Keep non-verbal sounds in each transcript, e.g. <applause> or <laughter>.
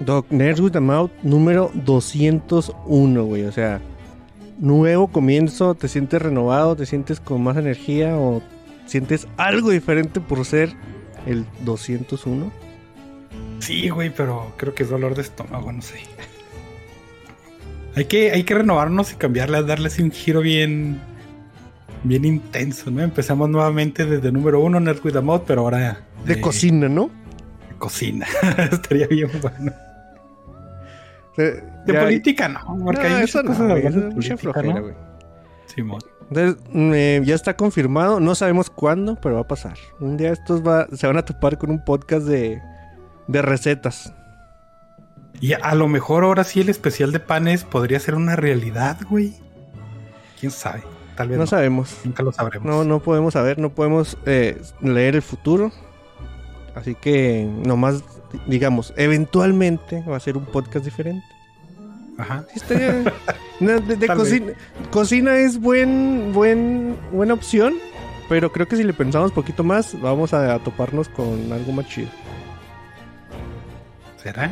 Doc, Nerds with a Mouth número 201, güey. O sea, nuevo comienzo, te sientes renovado, te sientes con más energía o sientes algo diferente por ser el 201. Sí, güey, pero creo que es dolor de estómago, no sé. Hay que, hay que renovarnos y cambiarlas, darles un giro bien, bien intenso, ¿no? Empezamos nuevamente desde número uno, Nerd with a Mod, pero ahora De cocina, ¿no? de cocina. <laughs> Estaría bien bueno. De, política, no, porque hay muchas eso no, cosas güey, es mucha flojera, ¿no? güey. Simón. Entonces, eh, ya está confirmado, no sabemos cuándo, pero va a pasar. Un día estos va, se van a topar con un podcast de, de recetas. Y a lo mejor ahora sí el especial de panes podría ser una realidad, güey. ¿Quién sabe? Tal vez No no. sabemos. Nunca lo sabremos. No, no podemos saber, no podemos eh, leer el futuro. Así que nomás, digamos, eventualmente va a ser un podcast diferente. Ajá. <laughs> No, de, cocina, cocina es buen, buen, buena opción, pero creo que si le pensamos poquito más, vamos a, toparnos con algo más chido. ¿Será?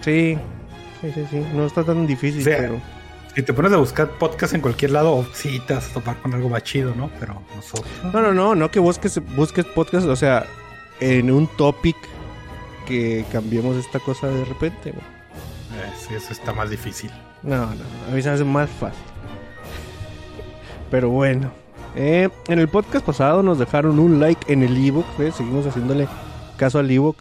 Sí, sí, sí, sí. No está tan difícil, O sea, pero. Si te pones a buscar podcast en cualquier lado, sí te vas a topar con algo más chido, ¿no? Pero nosotros. No, no, no, no que busques, busques podcast, o sea, en un topic que cambiemos esta cosa de repente. güey. Eh, sí, eso está más difícil. No, no, a mí se me hace más fácil. Pero bueno. eh, en el podcast pasado nos dejaron un like en el ebook. ¿ves? Seguimos haciéndole caso al ebook.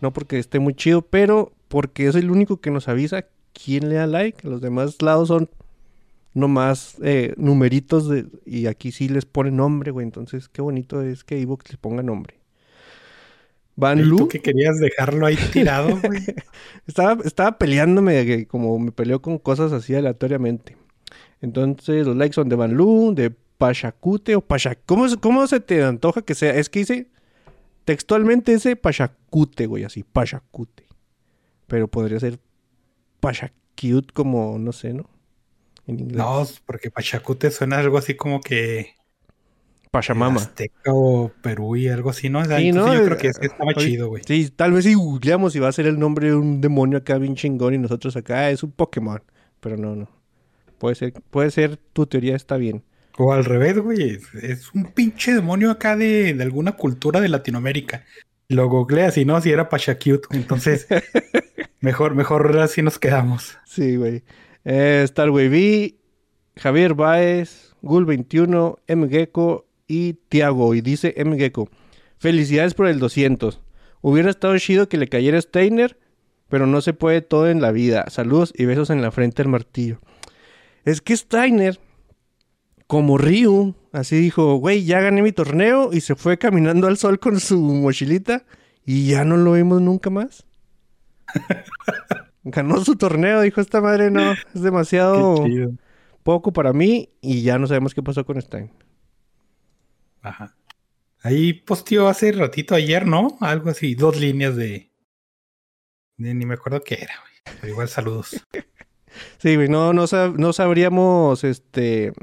No porque esté muy chido, pero porque es el único que nos avisa quién le da like. Los demás lados son nomás eh, numeritos de, y aquí sí les pone nombre, güey. Entonces, qué bonito es que ebook les ponga nombre. Van ¿Y Lu tú que querías dejarlo ahí tirado, <laughs> güey? estaba, estaba peleándome como me peleó con cosas así aleatoriamente. Entonces los likes son de Van Lu, de Pachacute o Pacha... ¿Cómo, se- ¿Cómo se te antoja que sea? Es que dice textualmente ese Pachacute, güey, así, Pachacute. Pero podría ser Pachacute como, no sé, ¿no? En inglés. no, porque Pachacute suena algo así como que. Pachamama. Azteca o Perú y algo así, ¿no? O sea, Sí, yo creo que ese estaba Oye, chido, güey. Sí, tal vez si googleamos y va a ser el nombre de un demonio acá bien chingón y nosotros acá "Ah, es un Pokémon. Pero no, no. Puede ser, puede ser, tu teoría está bien. O al revés, güey. Es, es un pinche demonio acá de, de alguna cultura de Latinoamérica. Lo googleas y no, si era Pachacute. Entonces, <laughs> mejor, mejor así nos quedamos. Sí, güey. Eh, Starway V, Javier Baez, Gul21, MGecko y Tiago. Y dice MGecko, felicidades por el 200. Hubiera estado chido que le cayera Steiner, pero no se puede todo en la vida. Saludos y besos en la frente al martillo. Es que Steiner, como Ryu, así dijo, güey, ya gané mi torneo y se fue caminando al sol con su mochilita y ya no lo vimos nunca más. <laughs> Ganó su torneo, dijo esta madre, no, es demasiado poco para mí y ya no sabemos qué pasó con Stein. Ajá. Ahí posteó hace ratito ayer, ¿no? Algo así, dos líneas de. de- ni me acuerdo qué era, güey. Pero igual saludos. <laughs> Sí, güey, no, no, sab- no sabríamos, este,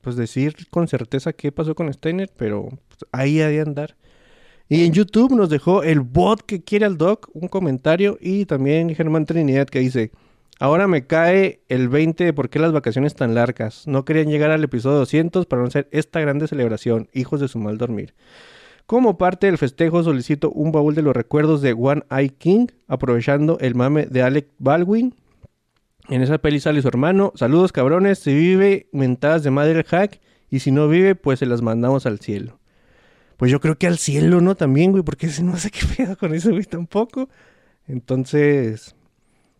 pues decir con certeza qué pasó con Steiner, pero pues, ahí ha de andar. Y en YouTube nos dejó el bot que quiere al doc un comentario y también Germán Trinidad que dice, ahora me cae el 20 de por qué las vacaciones tan largas. No querían llegar al episodio 200 para no hacer esta grande celebración, hijos de su mal dormir. Como parte del festejo solicito un baúl de los recuerdos de One Eye King, aprovechando el mame de Alec Baldwin. En esa peli sale su hermano. Saludos cabrones, si vive, mentadas de madre hack. Y si no vive, pues se las mandamos al cielo. Pues yo creo que al cielo, ¿no? También, güey, porque si no sé <laughs> qué pedo con eso, güey, tampoco. Entonces,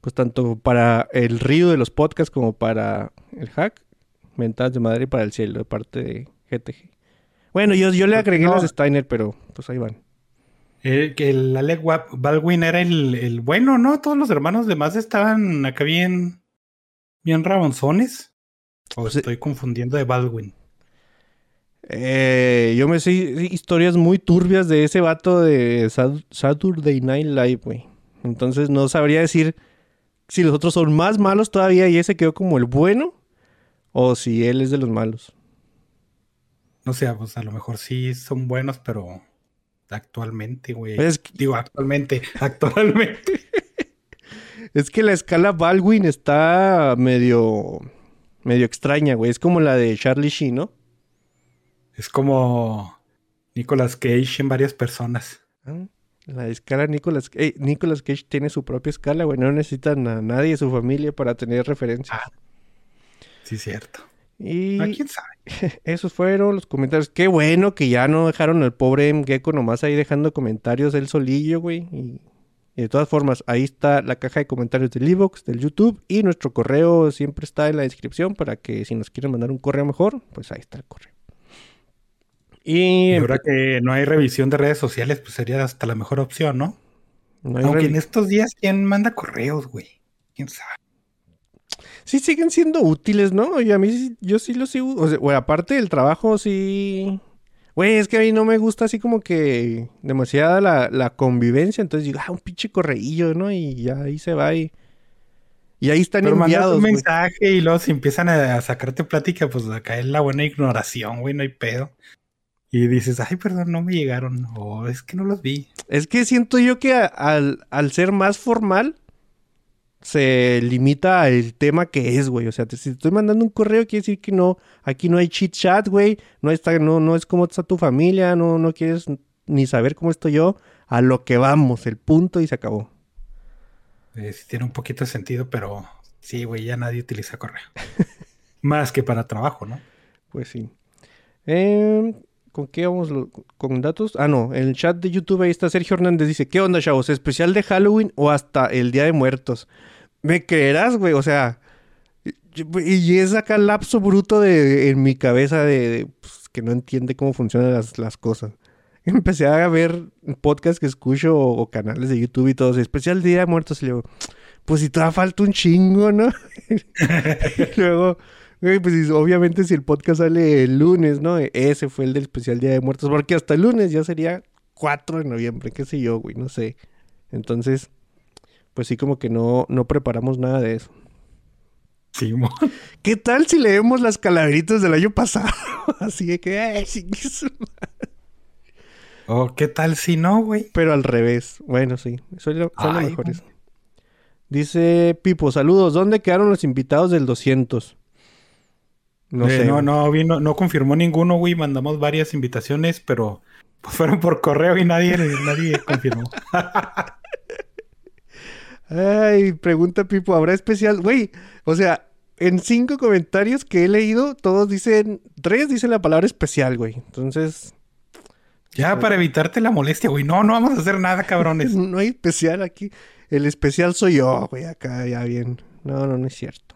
pues tanto para el río de los podcasts como para el hack, mentadas de madre para el cielo de parte de GTG. Bueno, yo, yo le agregué No. las Steiner, pero pues ahí van. Eh, que el Alec Baldwin era el, el bueno, ¿no? Todos los hermanos demás estaban acá bien, bien rabonzones. O Sí. estoy confundiendo de Baldwin. Eh, yo me sé historias muy turbias de ese vato de Sat- Saturday Night Live, güey. Entonces no sabría decir si los otros son más malos todavía y ese quedó como el bueno o si él es de los malos. No sé, pues a lo mejor sí son buenos, pero actualmente, güey. Digo, actualmente, <laughs> actualmente. <laughs> Es que la escala Baldwin está medio medio extraña, güey. Es como la de Charlie Sheen, ¿no? Es como Nicolas Cage en varias personas. Ah, La escala Nicolas, eh, Nicolas Cage tiene su propia escala, güey. No necesitan a nadie de su familia para tener referencias. Ah. Sí, cierto. Y ¿A quién sabe? <laughs> esos fueron los comentarios. Qué bueno que ya no dejaron al pobre M. Gecko nomás ahí dejando comentarios él solillo, güey. Y, y de todas formas, ahí está la caja de comentarios del Evox, del YouTube. Y nuestro correo siempre está en la descripción para que si nos quieren mandar un correo mejor, pues ahí está el correo. Y, Y ahora que no hay revisión de redes sociales, pues sería hasta la mejor opción, ¿no? no hay Aunque en estos días, ¿quién manda correos, güey? ¿Quién sabe? Sí siguen siendo útiles, ¿no? Y a mí sí- yo sí los sigo. O sea, güey, aparte del trabajo, sí. Güey, es que a mí no me gusta así como que demasiada la, la convivencia. Entonces digo, ah, un pinche correillo, ¿no? Y ya ahí se va y. Y ahí están Pero enviados. un mensaje y luego si empiezan a, a sacarte plática, pues acá es la buena ignoración, güey, no hay pedo. Y dices, ay, perdón, no me llegaron. O es que no los vi. Es que siento yo que a- al, al ser más formal, se limita al tema que es, güey. O sea, te- si te estoy mandando un correo, quiere decir que no, aquí no hay chit chat, güey. No está, no, no es cómo está tu familia, no, no quieres ni saber cómo estoy yo. A lo que vamos, el punto y se acabó. Eh, sí tiene un poquito de sentido, pero sí, güey, ya nadie utiliza correo. <laughs> Más que para trabajo, ¿no? Pues sí. Em, ¿Con qué vamos? lo- ¿Con datos? Ah, no. En el chat de YouTube ahí está Sergio Hernández. Dice, ¿qué onda, chavos? ¿Especial de Halloween o hasta el Día de Muertos? ¿Me creerás, güey? O sea... Y, es acá el lapso bruto de, en mi cabeza de, de, pues, que no entiende cómo funcionan las, las cosas. <laughs> Empecé a ver podcasts que escucho o, o canales de YouTube y todo. Especial Día de Muertos. Y luego, pues si todavía falta un chingo, ¿no? <laughs> y luego... Güey, pues obviamente si el podcast sale el lunes, ¿no? Ese fue el del especial Día de Muertos, porque hasta el lunes ya sería 4 de noviembre, qué sé yo, güey, no sé. Entonces, pues sí como que no, no preparamos nada de eso. Sí, mo- ¿Qué tal si leemos las calaveritas del año pasado? <laughs> Así de que, ay, sí, <laughs> eso- O qué tal si no, güey. pero al revés. Bueno, sí, son lo, son lo Ay, mejores. Dice Pipo, saludos, ¿dónde quedaron los invitados del 200? No Eh, sé. no, no, vino, no confirmó ninguno, güey. Mandamos varias invitaciones, pero <laughs> pues, fueron por correo y nadie, nadie <laughs> confirmó. Ay, pregunta Pipo, ¿habrá especial? Güey, o sea, en cinco comentarios que he leído, todos dicen, tres dicen la palabra especial, güey. Entonces, Ya para evitarte la molestia, güey. No, no vamos a hacer nada, cabrones. <laughs> no hay especial aquí. El especial soy yo, güey, acá ya bien. No, no, no es cierto.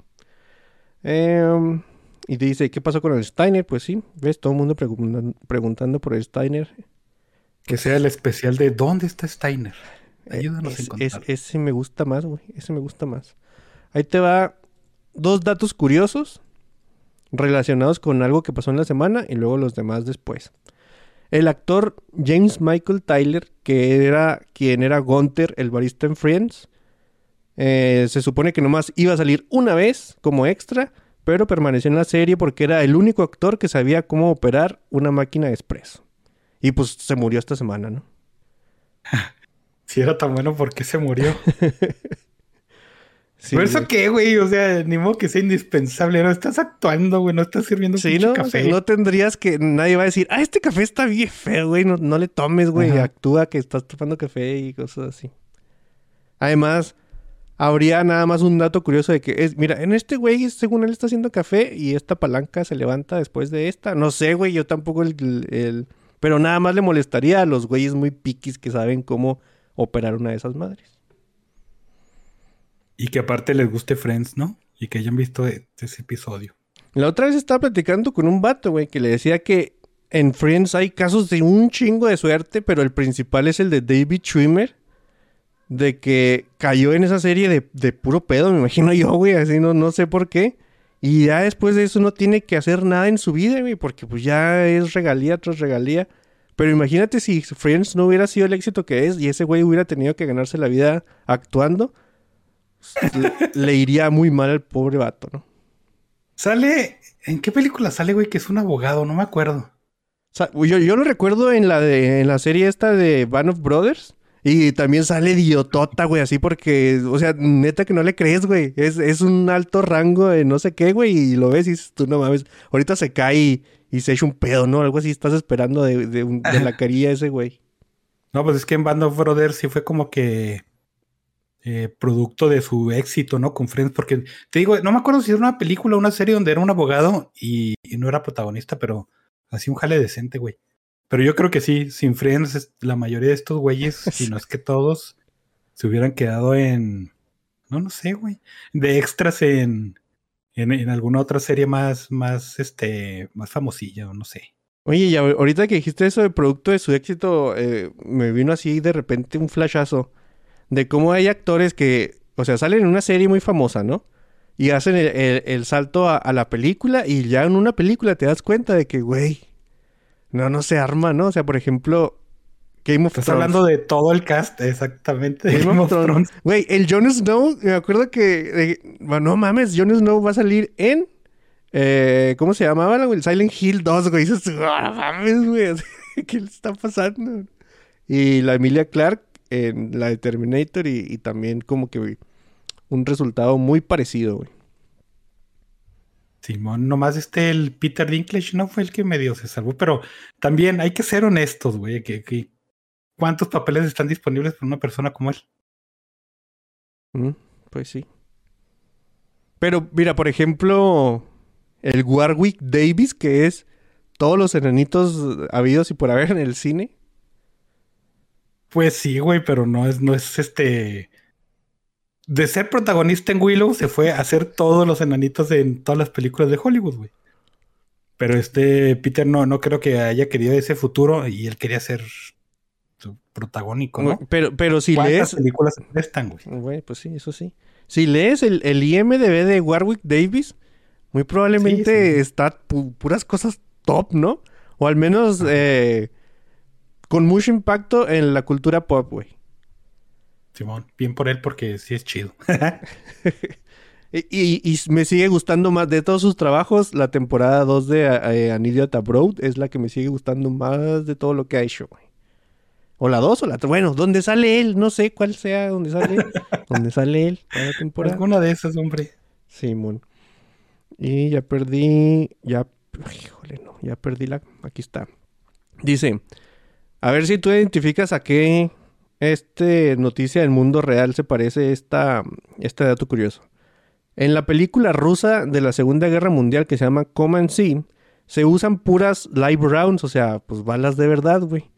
Em, y dice, ¿qué pasó con el Steiner? Pues sí, ves, todo el mundo preguntan- preguntando por el Steiner. Que sea el especial de ¿dónde está Steiner? Ayúdanos Es- a encontrar. es- ese me gusta más, güey. Ese me gusta más. Ahí te va dos datos curiosos relacionados con algo que pasó en la semana y luego los demás después. El actor James Michael Tyler, que era quien era Gunther, el barista en Friends, eh, se supone que nomás iba a salir una vez como extra, pero permaneció en la serie porque era el único actor que sabía cómo operar una máquina de expreso. Y pues se murió esta semana, ¿no? <laughs> Si era tan bueno, ¿por qué se murió? <laughs> Sí, ¿Pero eso qué, güey? O sea, ni modo que sea indispensable. No estás actuando, güey. No estás sirviendo Sí, ¿no? café. No tendrías que... Nadie va a decir, ah, este café está bien feo, güey. No, no le tomes, güey. Ajá. Actúa que estás tomando café y cosas así. Además, habría nada más un dato curioso de que es... Mira, en este güey, según él está haciendo café y esta palanca se levanta después de esta. No sé, güey. Yo tampoco el... el- Pero nada más le molestaría a los güeyes muy piquis que saben cómo operar una de esas madres. Y que aparte les guste Friends, ¿no? Y que hayan visto e- ese episodio. La otra vez estaba platicando con un vato, güey, que le decía que en Friends hay casos de un chingo de suerte, pero el principal es el de David Schwimmer. De que cayó en esa serie de, de puro pedo, me imagino yo, güey, así no, no sé por qué. Y ya después de eso no tiene que hacer nada en su vida, güey, porque pues ya es regalía tras regalía. Pero imagínate si Friends no hubiera sido el éxito que es y ese güey hubiera tenido que ganarse la vida actuando, <laughs> le, le iría muy mal al pobre vato, ¿no? Sale. ¿En qué película sale, güey? Que es un abogado, no me acuerdo. Yo, yo lo recuerdo en la de en la serie esta de Band of Brothers. Y también sale idiotota, güey, así porque, o sea, neta que no le crees, güey. Es, es un alto rango de no sé qué, güey, y lo ves y dices, tú no mames. Ahorita se cae y, se echa un pedo, ¿no? Algo así estás esperando de, de, un- la carilla ese, güey. No, pues es que en Band of Brothers sí fue como que eh, producto de su éxito, ¿no? Con Friends, porque te digo, no me acuerdo si era una película o una serie donde era un abogado y, y no era protagonista, pero hacía un jale decente, güey. Pero yo creo que sí, sin Friends, la mayoría de estos güeyes, <laughs> si no es que todos, se hubieran quedado en, no, no sé, güey, de extras en, en, en alguna otra serie más, más, este, más famosilla, o no sé. Oye, y ahor- ahorita que dijiste eso de producto de su éxito, eh, me vino así de repente un flashazo de cómo hay actores que, o sea, salen en una serie muy famosa, ¿no? Y hacen el, el- el salto a, a la película y ya en una película te das cuenta de que, güey, no, no se arma, ¿no? O sea, por ejemplo, Game of Estás Thrones. hablando de todo el cast, exactamente. Game of Thrones. Güey, el Jon Snow, me acuerdo que, eh, bueno, no mames, Jon Snow va a salir en, eh, ¿cómo se llamaba? güey? El Silent Hill 2, güey. Dices, "Ah, no mames, güey, <laughs> ¿qué le está pasando? Y la Emilia Clark en la de Terminator y, y también como que güey, un resultado muy parecido, güey. Simón, nomás este, el Peter Dinklage no fue el que medio se salvó, pero también hay que ser honestos, güey, que, que ¿cuántos papeles están disponibles para una persona como él? Mm, pues sí. Pero mira, por ejemplo, el Warwick Davis, que es todos los enanitos habidos y por haber en el cine. Pues sí, güey, pero no es, no es este. De ser protagonista en Willow, se fue a hacer todos los enanitos en todas las películas de Hollywood, güey. Pero este Peter no, no creo que haya querido ese futuro y él quería ser su protagónico, ¿no? Pero, pero si ¿Cuántas lees. películas prestan, güey? Güey, pues sí, eso sí. Si lees el, el IMDB de Warwick Davis, muy probablemente Sí, sí. está pu- puras cosas top, ¿no? O al menos eh, con mucho impacto en la cultura pop, güey. Simón, bien por él porque sí es chido. <laughs> Y, y- y me sigue gustando más de todos sus trabajos. La temporada 2 de eh, An Idiot Abroad es la que me sigue gustando más de todo lo que ha hecho, güey. O la 2 o la 3. Bueno, ¿dónde sale él? No sé cuál sea donde sale él. <laughs> donde sale él cada temporada. Alguna de esas, hombre. Simón. Y ya perdí. Ya. Híjole, no. Ya perdí la. Aquí está. Dice. A ver si tú identificas a qué este noticia del mundo real se parece esta, este dato curioso. En la película rusa de la Segunda Guerra Mundial que se llama Common Scene, se usan puras live rounds, o sea, pues balas de verdad, güey.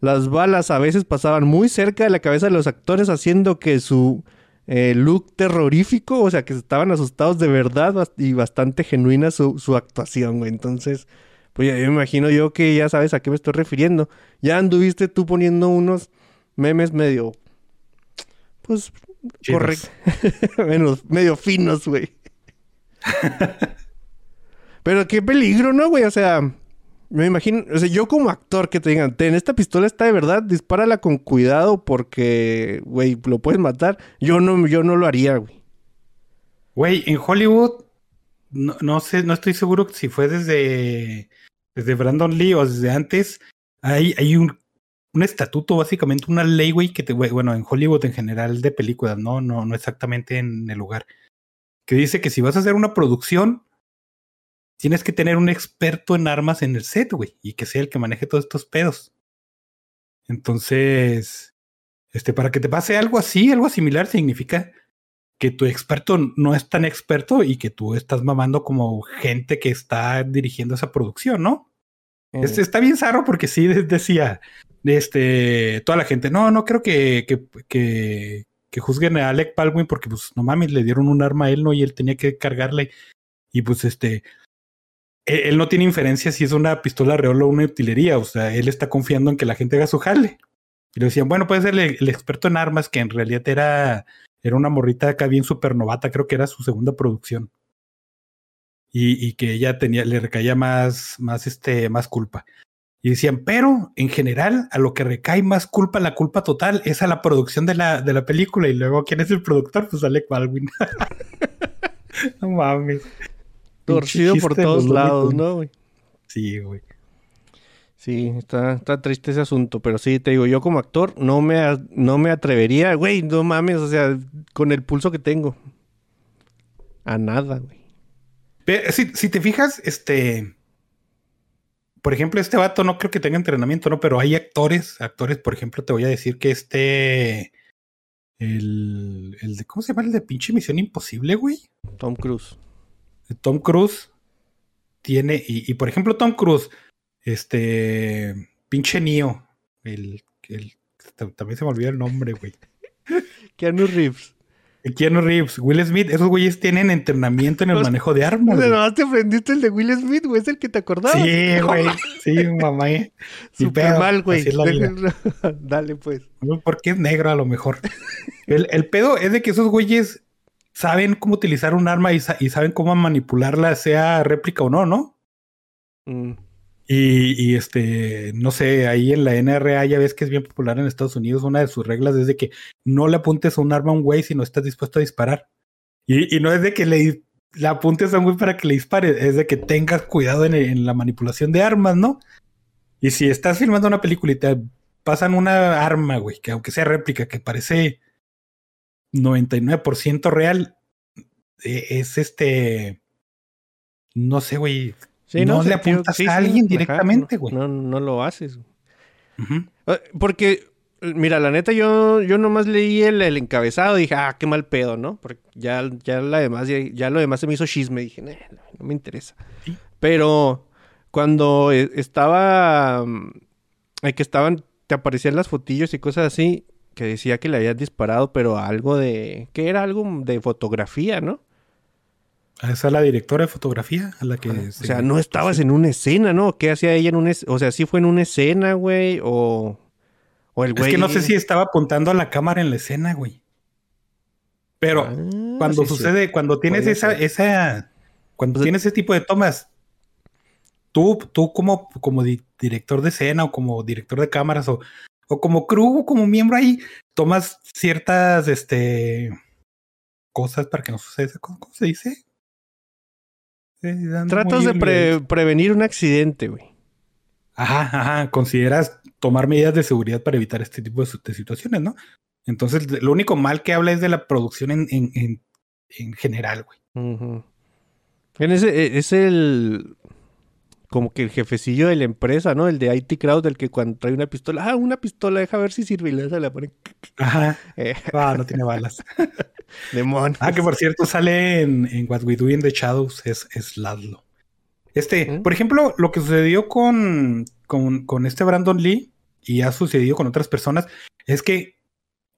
Las balas a veces pasaban muy cerca de la cabeza de los actores, haciendo que su eh, look terrorífico, o sea, que estaban asustados de verdad y bastante genuina su, su actuación, güey. Entonces, pues ya, me imagino yo que ya sabes a qué me estoy refiriendo. Ya anduviste tú poniendo unos memes medio, pues, correcto. <laughs> menos, medio finos, güey. Pero qué peligro, ¿no, güey? O sea, me imagino, o sea, yo como actor que te digan, ten, esta pistola está de verdad, dispárala con cuidado porque, güey, lo puedes matar. Yo no, yo no lo haría, güey. Güey, en Hollywood, no, no sé, no estoy seguro si fue desde, desde Brandon Lee o desde antes. Hay, hay un, un estatuto, básicamente, una ley, güey, que te, bueno, en Hollywood en general de películas, no, no, no exactamente en el lugar. Que dice que si vas a hacer una producción, tienes que tener un experto en armas en el set, güey, y que sea el que maneje todos estos pedos. Entonces, este, para que te pase algo así, algo similar, significa que tu experto no es tan experto y que tú estás mamando como gente que está dirigiendo esa producción, ¿no? Este está bien zarro porque sí de- decía, este, toda la gente, no, no creo que, que, que, que juzguen a Alec Baldwin porque, pues, no mames, le dieron un arma a él, ¿no? Y él tenía que cargarle. Y pues, este, él, él no tiene inferencia si es una pistola real o una utilería. O sea, él está confiando en que la gente haga su jale. Y le decían, bueno, puede ser el, el experto en armas, que en realidad era, era una morrita acá bien super novata, creo que era su segunda producción. Y, y que ella tenía, le recaía más, más, este, más culpa. Y decían, pero en general, a lo que recae más culpa, la culpa total, es a la producción de la, de la película. Y luego, ¿quién es el productor? Pues Alec Baldwin. <laughs> no mames. Torcido por todos lados. ¿no, güey? Sí, güey. Sí, está, está triste ese asunto, pero sí, te digo, yo como actor no me, no me atrevería, güey, no mames, o sea, con el pulso que tengo. A nada, güey. Si, si te fijas, este. Por ejemplo, este vato no creo que tenga entrenamiento, ¿no? Pero hay actores, actores, por ejemplo, te voy a decir que este. El, el de. ¿Cómo se llama? El de pinche Misión Imposible, güey. Tom Cruise. Tom Cruise tiene. Y, y, por ejemplo, Tom Cruise, este. Pinche Neo. El. el también se me olvidó el nombre, güey. <laughs> Keanu Reeves. Keanu Reeves, Will Smith, esos güeyes tienen entrenamiento en el Los- <laughs> manejo de armas. güey. Nada más te aprendiste el de Will Smith, güey, es el que te acordabas. Sí, <laughs> güey. Sí, mamá. eh. <laughs> Pedo, mal, güey. Dale, pues. Porque es negro a lo mejor. El, el pedo es de que esos güeyes saben cómo utilizar un arma y, sa- y saben cómo manipularla, sea réplica o no, ¿no? Mm. Y, este, no sé, ahí en la NRA ya ves que es bien popular en Estados Unidos. Una de sus reglas es de que no le apuntes a un arma a un güey si no estás dispuesto a disparar. Y, no es de que le, apuntes a un güey para que le dispare, es de que tengas cuidado en, la manipulación de armas, ¿no? Y si estás filmando una película y te pasan una arma, güey, que aunque sea réplica, que parece 99% real, eh, es este. No sé, güey. Sí, No le apuntas a alguien directamente, güey. No, no lo haces. Ah, Porque, mira, la neta, yo, yo nomás leí el, el encabezado y dije, ah, qué mal pedo, ¿no? Porque ya, ya, la demás, ya, ya lo demás se me hizo chisme. Dije, "Nah, no, me interesa. Sí. Pero cuando eh, estaba, mm, que estaban, te aparecían las fotillos y cosas así, que decía que le habían disparado, pero algo de, que era algo de fotografía, ¿no? Esa es la directora de fotografía a la que. O se- sea, no estabas en una escena, ¿no? ¿Qué hacía ella en una escena? O sea, sí fue en una escena, güey, o... O el Es güey... que no sé si estaba apuntando a la cámara en la escena, güey. Pero Ah, cuando sí, sí. sucede, cuando tienes esa, esa, cuando tienes ese tipo de tomas, tú, tú como, como di- director de escena o como director de cámaras o, o como crew o como miembro ahí, tomas ciertas, este, cosas para que no suceda. cosa. ¿Cómo se dice? Tratas de pre- prevenir un accidente, güey. Ajá, ajá, consideras tomar medidas de seguridad para evitar este tipo de, situaciones, ¿no? Entonces, lo único mal que habla es de la producción en, en, en, en general, güey. En ese, e- es el... Como que el jefecillo de la empresa, ¿no? El de IT Crowd, el que cuando trae una pistola... Ah, una pistola, deja ver si sirve. Y le la pone... <laughs> Ajá. Eh, Ah, no tiene balas. <laughs> demonios. Ah, que por cierto sale en, en What We Do in the Shadows es, es Laszlo. Este, ¿Mm? por ejemplo, lo que sucedió con, con, con este Brandon Lee y ha sucedido con otras personas es que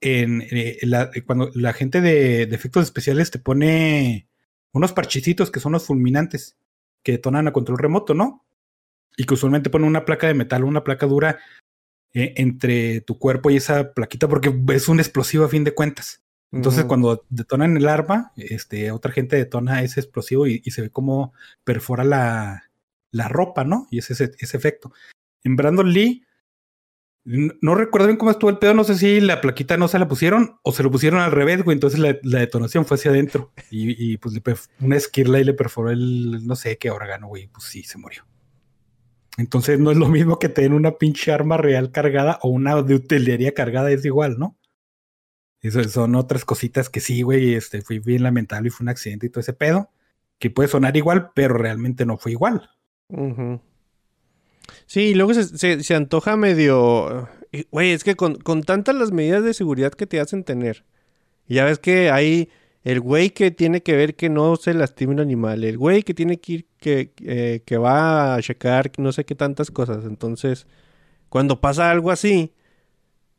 en, eh, la- cuando la gente de, de efectos especiales te pone unos parchecitos que son los fulminantes que detonan a control remoto, ¿no? Y que usualmente pone una placa de metal, una placa dura eh, entre tu cuerpo y esa plaquita porque es un explosivo a fin de cuentas. Entonces, Ujú. cuando detonan el arma, este, otra gente detona ese explosivo y, y se ve como perfora la, la ropa, ¿no? Y es ese, ese efecto. En Brandon Lee, no recuerdo bien cómo estuvo el pedo, no sé si la plaquita no se la pusieron o se lo pusieron al revés, güey. Entonces la, la detonación fue hacia adentro y, y, pues le una esquirla y le perforó el no sé qué órgano, güey. Pues sí, se murió. Entonces no es lo mismo que tener una pinche arma real cargada o una de utilería cargada, es igual, ¿no? Eso son otras cositas que sí, güey, este fue bien lamentable y fue un accidente y todo ese pedo, que puede sonar igual, pero realmente no fue igual. Sí, y luego se, se- antoja medio... Güey, es que con, con tantas las medidas de seguridad que te hacen tener, ya ves que hay el güey que tiene que ver que no se lastime un animal, el güey que tiene que ir, que, eh, que va a checar no sé qué tantas cosas. Entonces, cuando pasa algo así,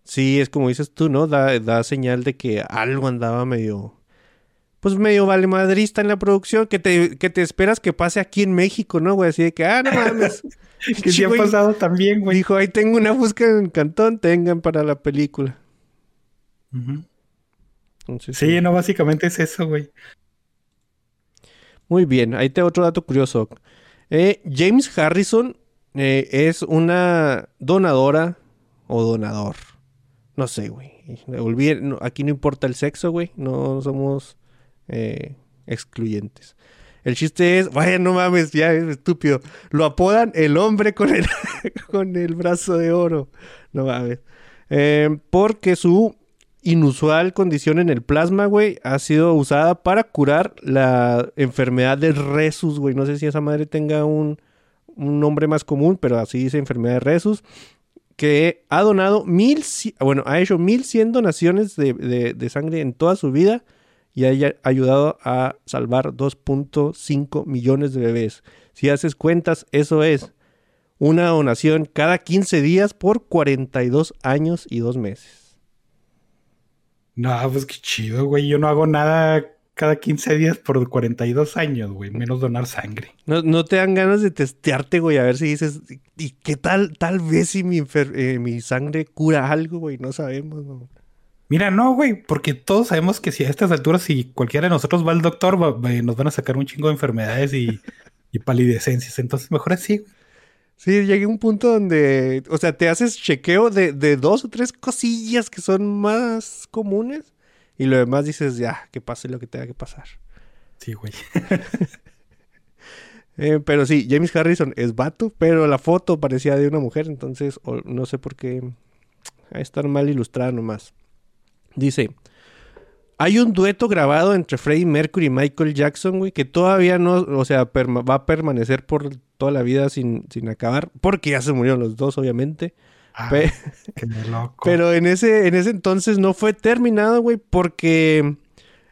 sí, es como dices tú, ¿no? Da, da señal de que algo andaba medio... Pues medio valemadrista en la producción que te, que te esperas que pase aquí en México, ¿no, güey? Así de que, ah, no mames. <laughs> que sí ha <laughs> pasado también, güey. Dijo, ahí tengo una búsqueda en Cantón, tengan para la película. Ujú. Entonces, Sí, no, básicamente es eso, güey. Muy bien, ahí te otro dato curioso. Eh, James Harrison eh, es una donadora o donador. No sé, güey. No, aquí no importa el sexo, güey. No somos eh, excluyentes. El chiste es, vaya, no mames, ya es estúpido. Lo apodan el hombre con el, <laughs> con el brazo de oro. No mames. Porque su inusual condición en el plasma, güey, ha sido usada para curar la enfermedad del Resus, güey. No sé si esa madre tenga un, un nombre más común, pero así dice enfermedad de Resus. Que ha donado mil, bueno, ha hecho mil cien donaciones de, de- sangre en toda su vida y ha ya- ayudado a salvar 2.5 millones de bebés. Si haces cuentas, eso es una donación cada 15 días por 42 años y dos meses. No, pues qué chido, güey. Yo no hago nada cada 15 días por 42 años, güey. Menos donar sangre. No, no te dan ganas de testearte, güey, a ver si dices, ¿y qué tal? Tal vez si mi, eh, mi sangre cura algo, güey, no sabemos. ¿no? Mira, no, güey, porque todos sabemos que si a estas alturas, si cualquiera de nosotros va al doctor, va- va- nos van a sacar un chingo de enfermedades y, y palidecencias. Entonces, mejor así. güey. Sí, llegué a un punto donde, o sea, te haces chequeo de, de dos o tres cosillas que son más comunes y lo demás dices, ya, que pase lo que tenga que pasar. Sí, güey. <laughs> Eh, pero sí, James Harrison es vato, pero la foto parecía de una mujer, entonces no sé por qué. A estar mal ilustrada nomás. Dice: Hay un dueto grabado entre Freddie Mercury y Michael Jackson, güey, que todavía no, o sea, va a permanecer por toda la vida sin, sin acabar, porque ya se murieron los dos, obviamente. Ah, Pe- qué loco. <laughs> pero en ese, en ese entonces no fue terminado, güey, porque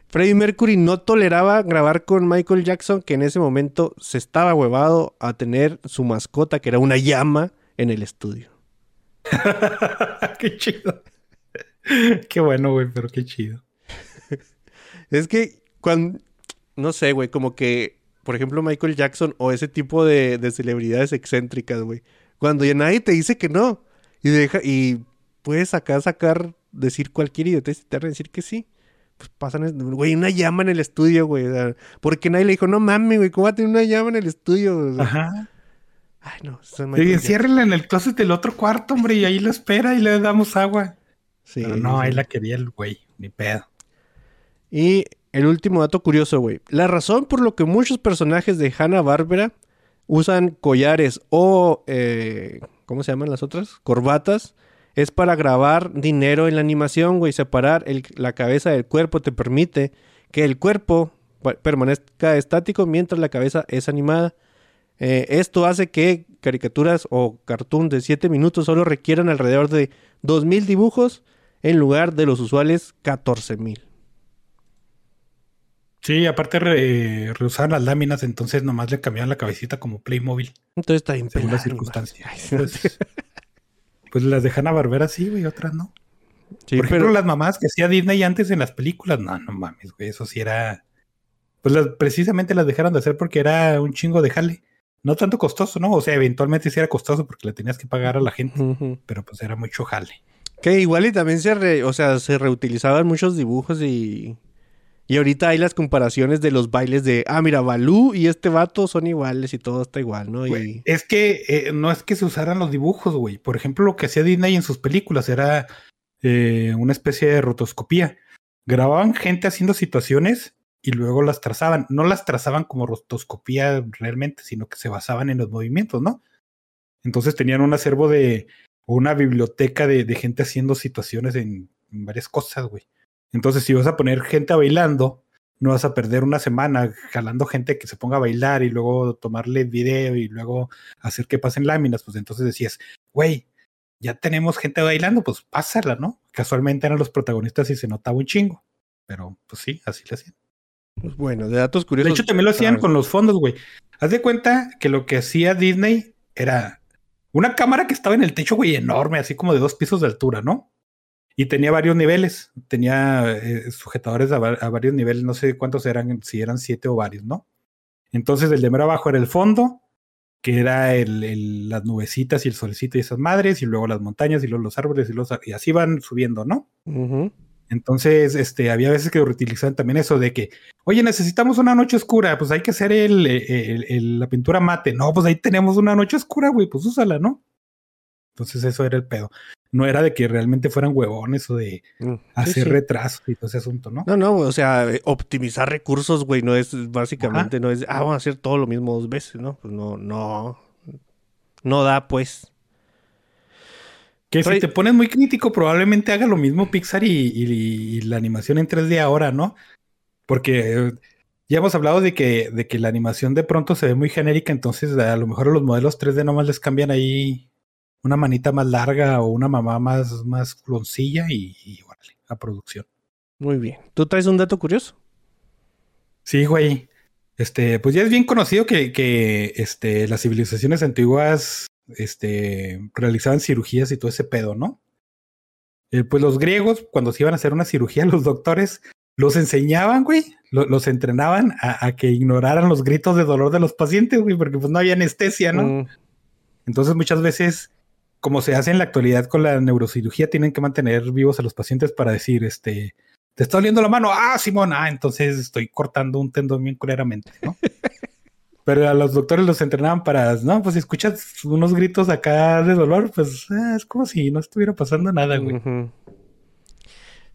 Freddie Mercury no toleraba grabar con Michael Jackson, que en ese momento se estaba huevado a tener su mascota, que era una llama, en el estudio. <laughs> qué chido. Qué bueno, güey, pero qué chido. Es que cuando, no sé, güey, como que, por ejemplo, Michael Jackson o ese tipo de, de celebridades excéntricas, güey, cuando ya nadie te dice que no, y deja, y puedes acá sacar, decir cualquier idiotez y te van a decir que sí. Pues pasan, güey, una llama en el estudio, güey. o sea, porque nadie le dijo, no mames, güey, ¿cómo va a tener una llama en el estudio? O sea, Ajá. Ay, no, Y enciérrenla en el closet del otro cuarto, hombre, y ahí la espera y le damos agua. Sí, Pero no, ahí la quería el güey, ni pedo. Y el último dato curioso, güey. La razón por lo que muchos personajes de Hanna-Barbera usan collares o, eh, ¿cómo se llaman las otras? Corbatas. Es para grabar dinero en la animación, güey. Separar la cabeza del cuerpo te permite que el cuerpo permanezca estático mientras la cabeza es animada. Eh, esto hace que caricaturas o cartoons de 7 minutos solo requieran alrededor de 2.000 dibujos en lugar de los usuales 14.000. Sí, aparte re- reusaban las láminas, entonces nomás le cambiaban la cabecita como Playmobil, Entonces está bien según las circunstancias. Ay. Pues, pues las de Hanna Barbera sí, güey, otras no. Sí, Por ejemplo, pero las mamás que hacía Disney antes en las películas, no, no mames, güey, eso sí era. Pues las- precisamente las dejaron de hacer porque era un chingo de jale. No tanto costoso, ¿no? O sea, eventualmente sí era costoso porque le tenías que pagar a la gente, pero pues era mucho jale. que igual y también se re- o sea, se reutilizaban muchos dibujos y y ahorita hay las comparaciones de los bailes de, ah, mira, Balú y este vato son iguales y todo está igual, ¿no? Güey, Y Es que eh, no es que se usaran los dibujos, güey. Por ejemplo, lo que hacía Disney en sus películas era eh, una especie de rotoscopía. Grababan gente haciendo situaciones y luego las trazaban. No las trazaban como rotoscopía realmente, sino que se basaban en los movimientos, ¿no? Entonces tenían un acervo de o una biblioteca de, de gente haciendo situaciones en, en varias cosas, güey. Entonces, si vas a poner gente bailando, no vas a perder una semana jalando gente que se ponga a bailar y luego tomarle video y luego hacer que pasen láminas. Pues entonces decías, güey, ya tenemos gente bailando, pues pásala, ¿no? Casualmente eran los protagonistas y se notaba un chingo. Pero pues sí, así lo hacían. pues, bueno, de datos De curiosos. hecho, también lo hacían Ah, con los fondos, güey. Haz de cuenta que lo que hacía Disney era una cámara que estaba en el techo, güey, enorme, así como de dos pisos de altura, ¿no? Y tenía varios niveles, tenía eh, sujetadores a, va- a varios niveles, no sé cuántos eran, si eran siete o varios, ¿no? Entonces el de mero abajo era el fondo, que era el, el- las nubecitas y el solecito y esas madres, y luego las montañas y luego los árboles y, los, y así van subiendo, ¿no? Entonces, este, había veces que utilizaban también eso de que, oye, necesitamos una noche oscura, pues hay que hacer el, el- el- la pintura mate. No, pues ahí tenemos una noche oscura, güey, pues úsala, ¿no? Entonces eso era el pedo. No era de que realmente fueran huevones o de Mm, sí, hacer sí. retrasos y todo ese asunto, ¿no? No, no, o sea, eh, optimizar recursos, güey, no es básicamente, no es, ah, vamos a hacer todo lo mismo dos veces, ¿no? Pues no, no, no da, pues. Que si te pones muy crítico, probablemente haga lo mismo Pixar y, y- y la animación en 3D ahora, ¿no? Porque eh, ya hemos hablado de que, de que la animación de pronto se ve muy genérica, entonces a lo mejor a los modelos 3D nomás les cambian ahí una manita más larga o una mamá más, más cloncilla y, y órale, a producción. Muy bien. ¿Tú traes un dato curioso? Sí, güey. Este, pues ya es bien conocido que, que este, las civilizaciones antiguas este, realizaban cirugías y todo ese pedo, ¿no? Eh, pues los griegos, cuando se iban a hacer una cirugía, <laughs> los doctores los enseñaban, güey, lo- los entrenaban a, a que ignoraran los gritos de dolor de los pacientes, güey, porque pues no había anestesia, ¿no? Mm, Entonces muchas veces, como se hace en la actualidad con la neurocirugía, tienen que mantener vivos a los pacientes para decir, este, te está doliendo la mano, ah, Simón, ah, entonces estoy cortando un tendón bien culeramente, ¿no? <laughs> Pero a los doctores los entrenaban para, no, pues si escuchas unos gritos acá de dolor, pues ah, es como si no estuviera pasando nada, güey.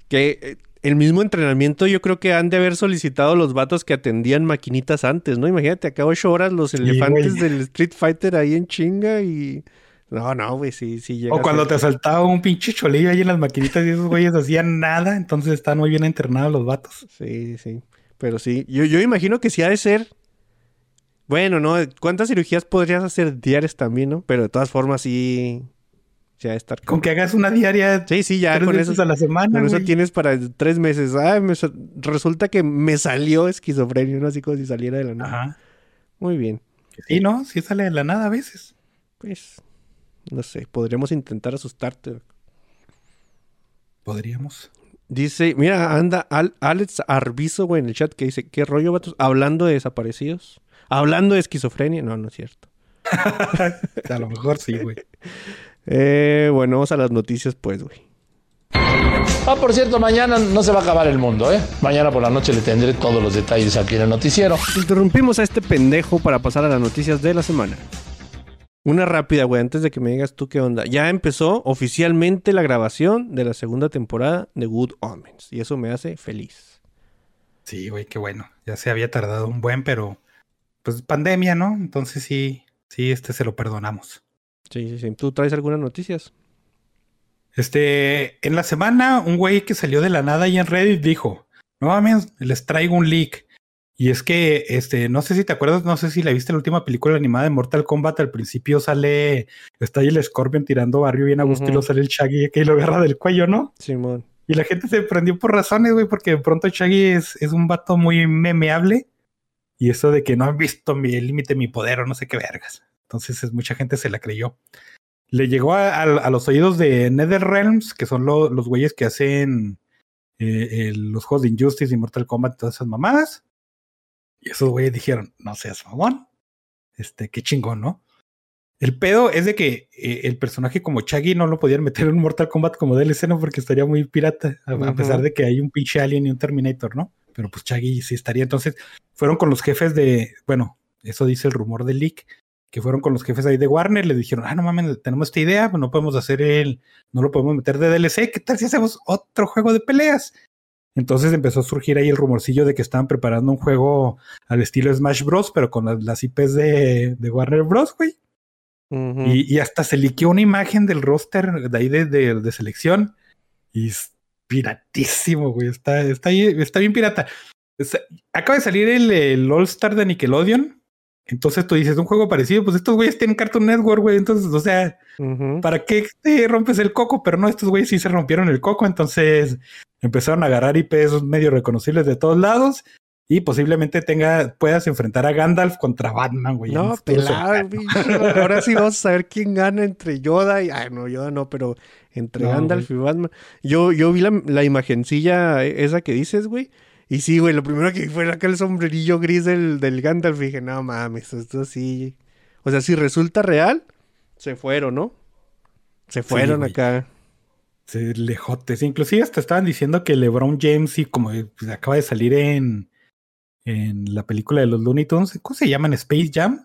Que eh, el mismo entrenamiento yo creo que han de haber solicitado los vatos que atendían maquinitas antes, ¿no? Imagínate, acá ocho horas los elefantes del Street Fighter ahí en chinga y... No, no, güey, sí, sí llega O cuando ser- te asaltaba un pinche cholillo ahí en las maquinitas y esos güeyes hacían nada, entonces están muy bien entrenados los vatos. Sí, sí. Pero sí, yo, yo imagino que sí ha de ser. Bueno, ¿no? ¿Cuántas cirugías podrías hacer diarias también, no? Pero de todas formas sí. De estar. Con que hagas una diaria Sí, sí, ya tres con veces eso. a la semana, Con eso tienes para tres meses. Me sa- resulta que me salió esquizofrenia, ¿no? Así como si saliera de la nada. Ajá. Muy bien. Sí, ¿no? Sí sale de la nada a veces. Pues, no sé, podríamos intentar asustarte. Podríamos. Dice, mira, anda Al- Alex Arbizo, güey, en el chat que dice, ¿qué rollo, vatos? Hablando de desaparecidos. Hablando de esquizofrenia. No, no es cierto. <laughs> A lo mejor sí, güey. Eh, bueno, vamos a las noticias, pues, güey. Ah, por cierto, mañana no se va a acabar el mundo, ¿eh? Mañana por la noche le tendré todos los detalles aquí en el noticiero. Interrumpimos a este pendejo para pasar a las noticias de la semana. Una rápida, güey, antes de que me digas tú qué onda. Ya empezó oficialmente la grabación de la segunda temporada de Good Omens. Y eso me hace feliz. Sí, güey, qué bueno. Ya se había tardado un buen, pero pues pandemia, ¿no? Entonces sí, sí, este se lo perdonamos. Sí, sí, sí. ¿Tú traes algunas noticias? Este, en la semana, un güey que salió de la nada ahí en Reddit dijo, no mames, les traigo un leak. Y es que, este, no sé si te acuerdas, no sé si la viste la última película animada de Mortal Kombat, al principio sale, está ahí el Scorpion tirando barrio bien a gusto y lo sale el Shaggy que lo agarra del cuello, ¿no? Simón. Y la gente se prendió por razones, güey, porque de pronto Shaggy es, es un vato muy memeable. Y eso de que no han visto mi el límite, mi poder o no sé qué vergas. Entonces es, mucha gente se la creyó. Le llegó a, a- a los oídos de NetherRealms, que son lo- los güeyes que hacen eh, el- los juegos de Injustice y Mortal Kombat y todas esas mamadas. Y esos güeyes dijeron, no seas mamón. Este, qué chingón, ¿no? El pedo es de que eh, el personaje como Chaggy no lo podían meter en Mortal Kombat como DLC, ¿no? Porque estaría muy pirata, a, pesar de que hay un pinche alien y un Terminator, ¿no? Pero pues Chaggy sí estaría. Entonces, fueron con los jefes de, bueno, eso dice el rumor del leak, que fueron con los jefes ahí de Warner, le dijeron, ah, no mames, tenemos esta idea, no podemos hacer el, no lo podemos meter de DLC, ¿qué tal si hacemos otro juego de peleas? Entonces empezó a surgir ahí el rumorcillo de que estaban preparando un juego al estilo Smash Bros, pero con las, las IPs de, de Warner Bros, güey. Y, y hasta se liqueó una imagen del roster de ahí de, de- de selección. Y es piratísimo, güey. Está, está, ahí- está bien pirata. Acaba de salir el, el All Star de Nickelodeon. Entonces tú dices, un juego parecido, pues estos güeyes tienen Cartoon Network, güey. Entonces, o sea. ¿para qué te rompes el coco? Pero no, estos güeyes sí se rompieron el coco. Entonces empezaron a agarrar IPs medio reconocibles de todos lados. Y posiblemente tenga, puedas enfrentar a Gandalf contra Batman, güey. No, pelado. <laughs> Ahora sí vamos a saber quién gana entre Yoda y. Ay, no, Yoda no, pero entre No, Gandalf y Batman. Yo, yo vi la, la imagencilla esa que dices, güey. Y sí, güey, lo primero que fue acá el sombrerillo gris del, del Gandalf. Y dije, no mames, esto sí. O sea, si resulta real, se fueron, ¿no? Se fueron acá. Lejotes. Inclusive hasta estaban diciendo que LeBron James, y como pues, acaba de salir en, en la película de los Looney Tunes, ¿cómo se llaman? Space Jam,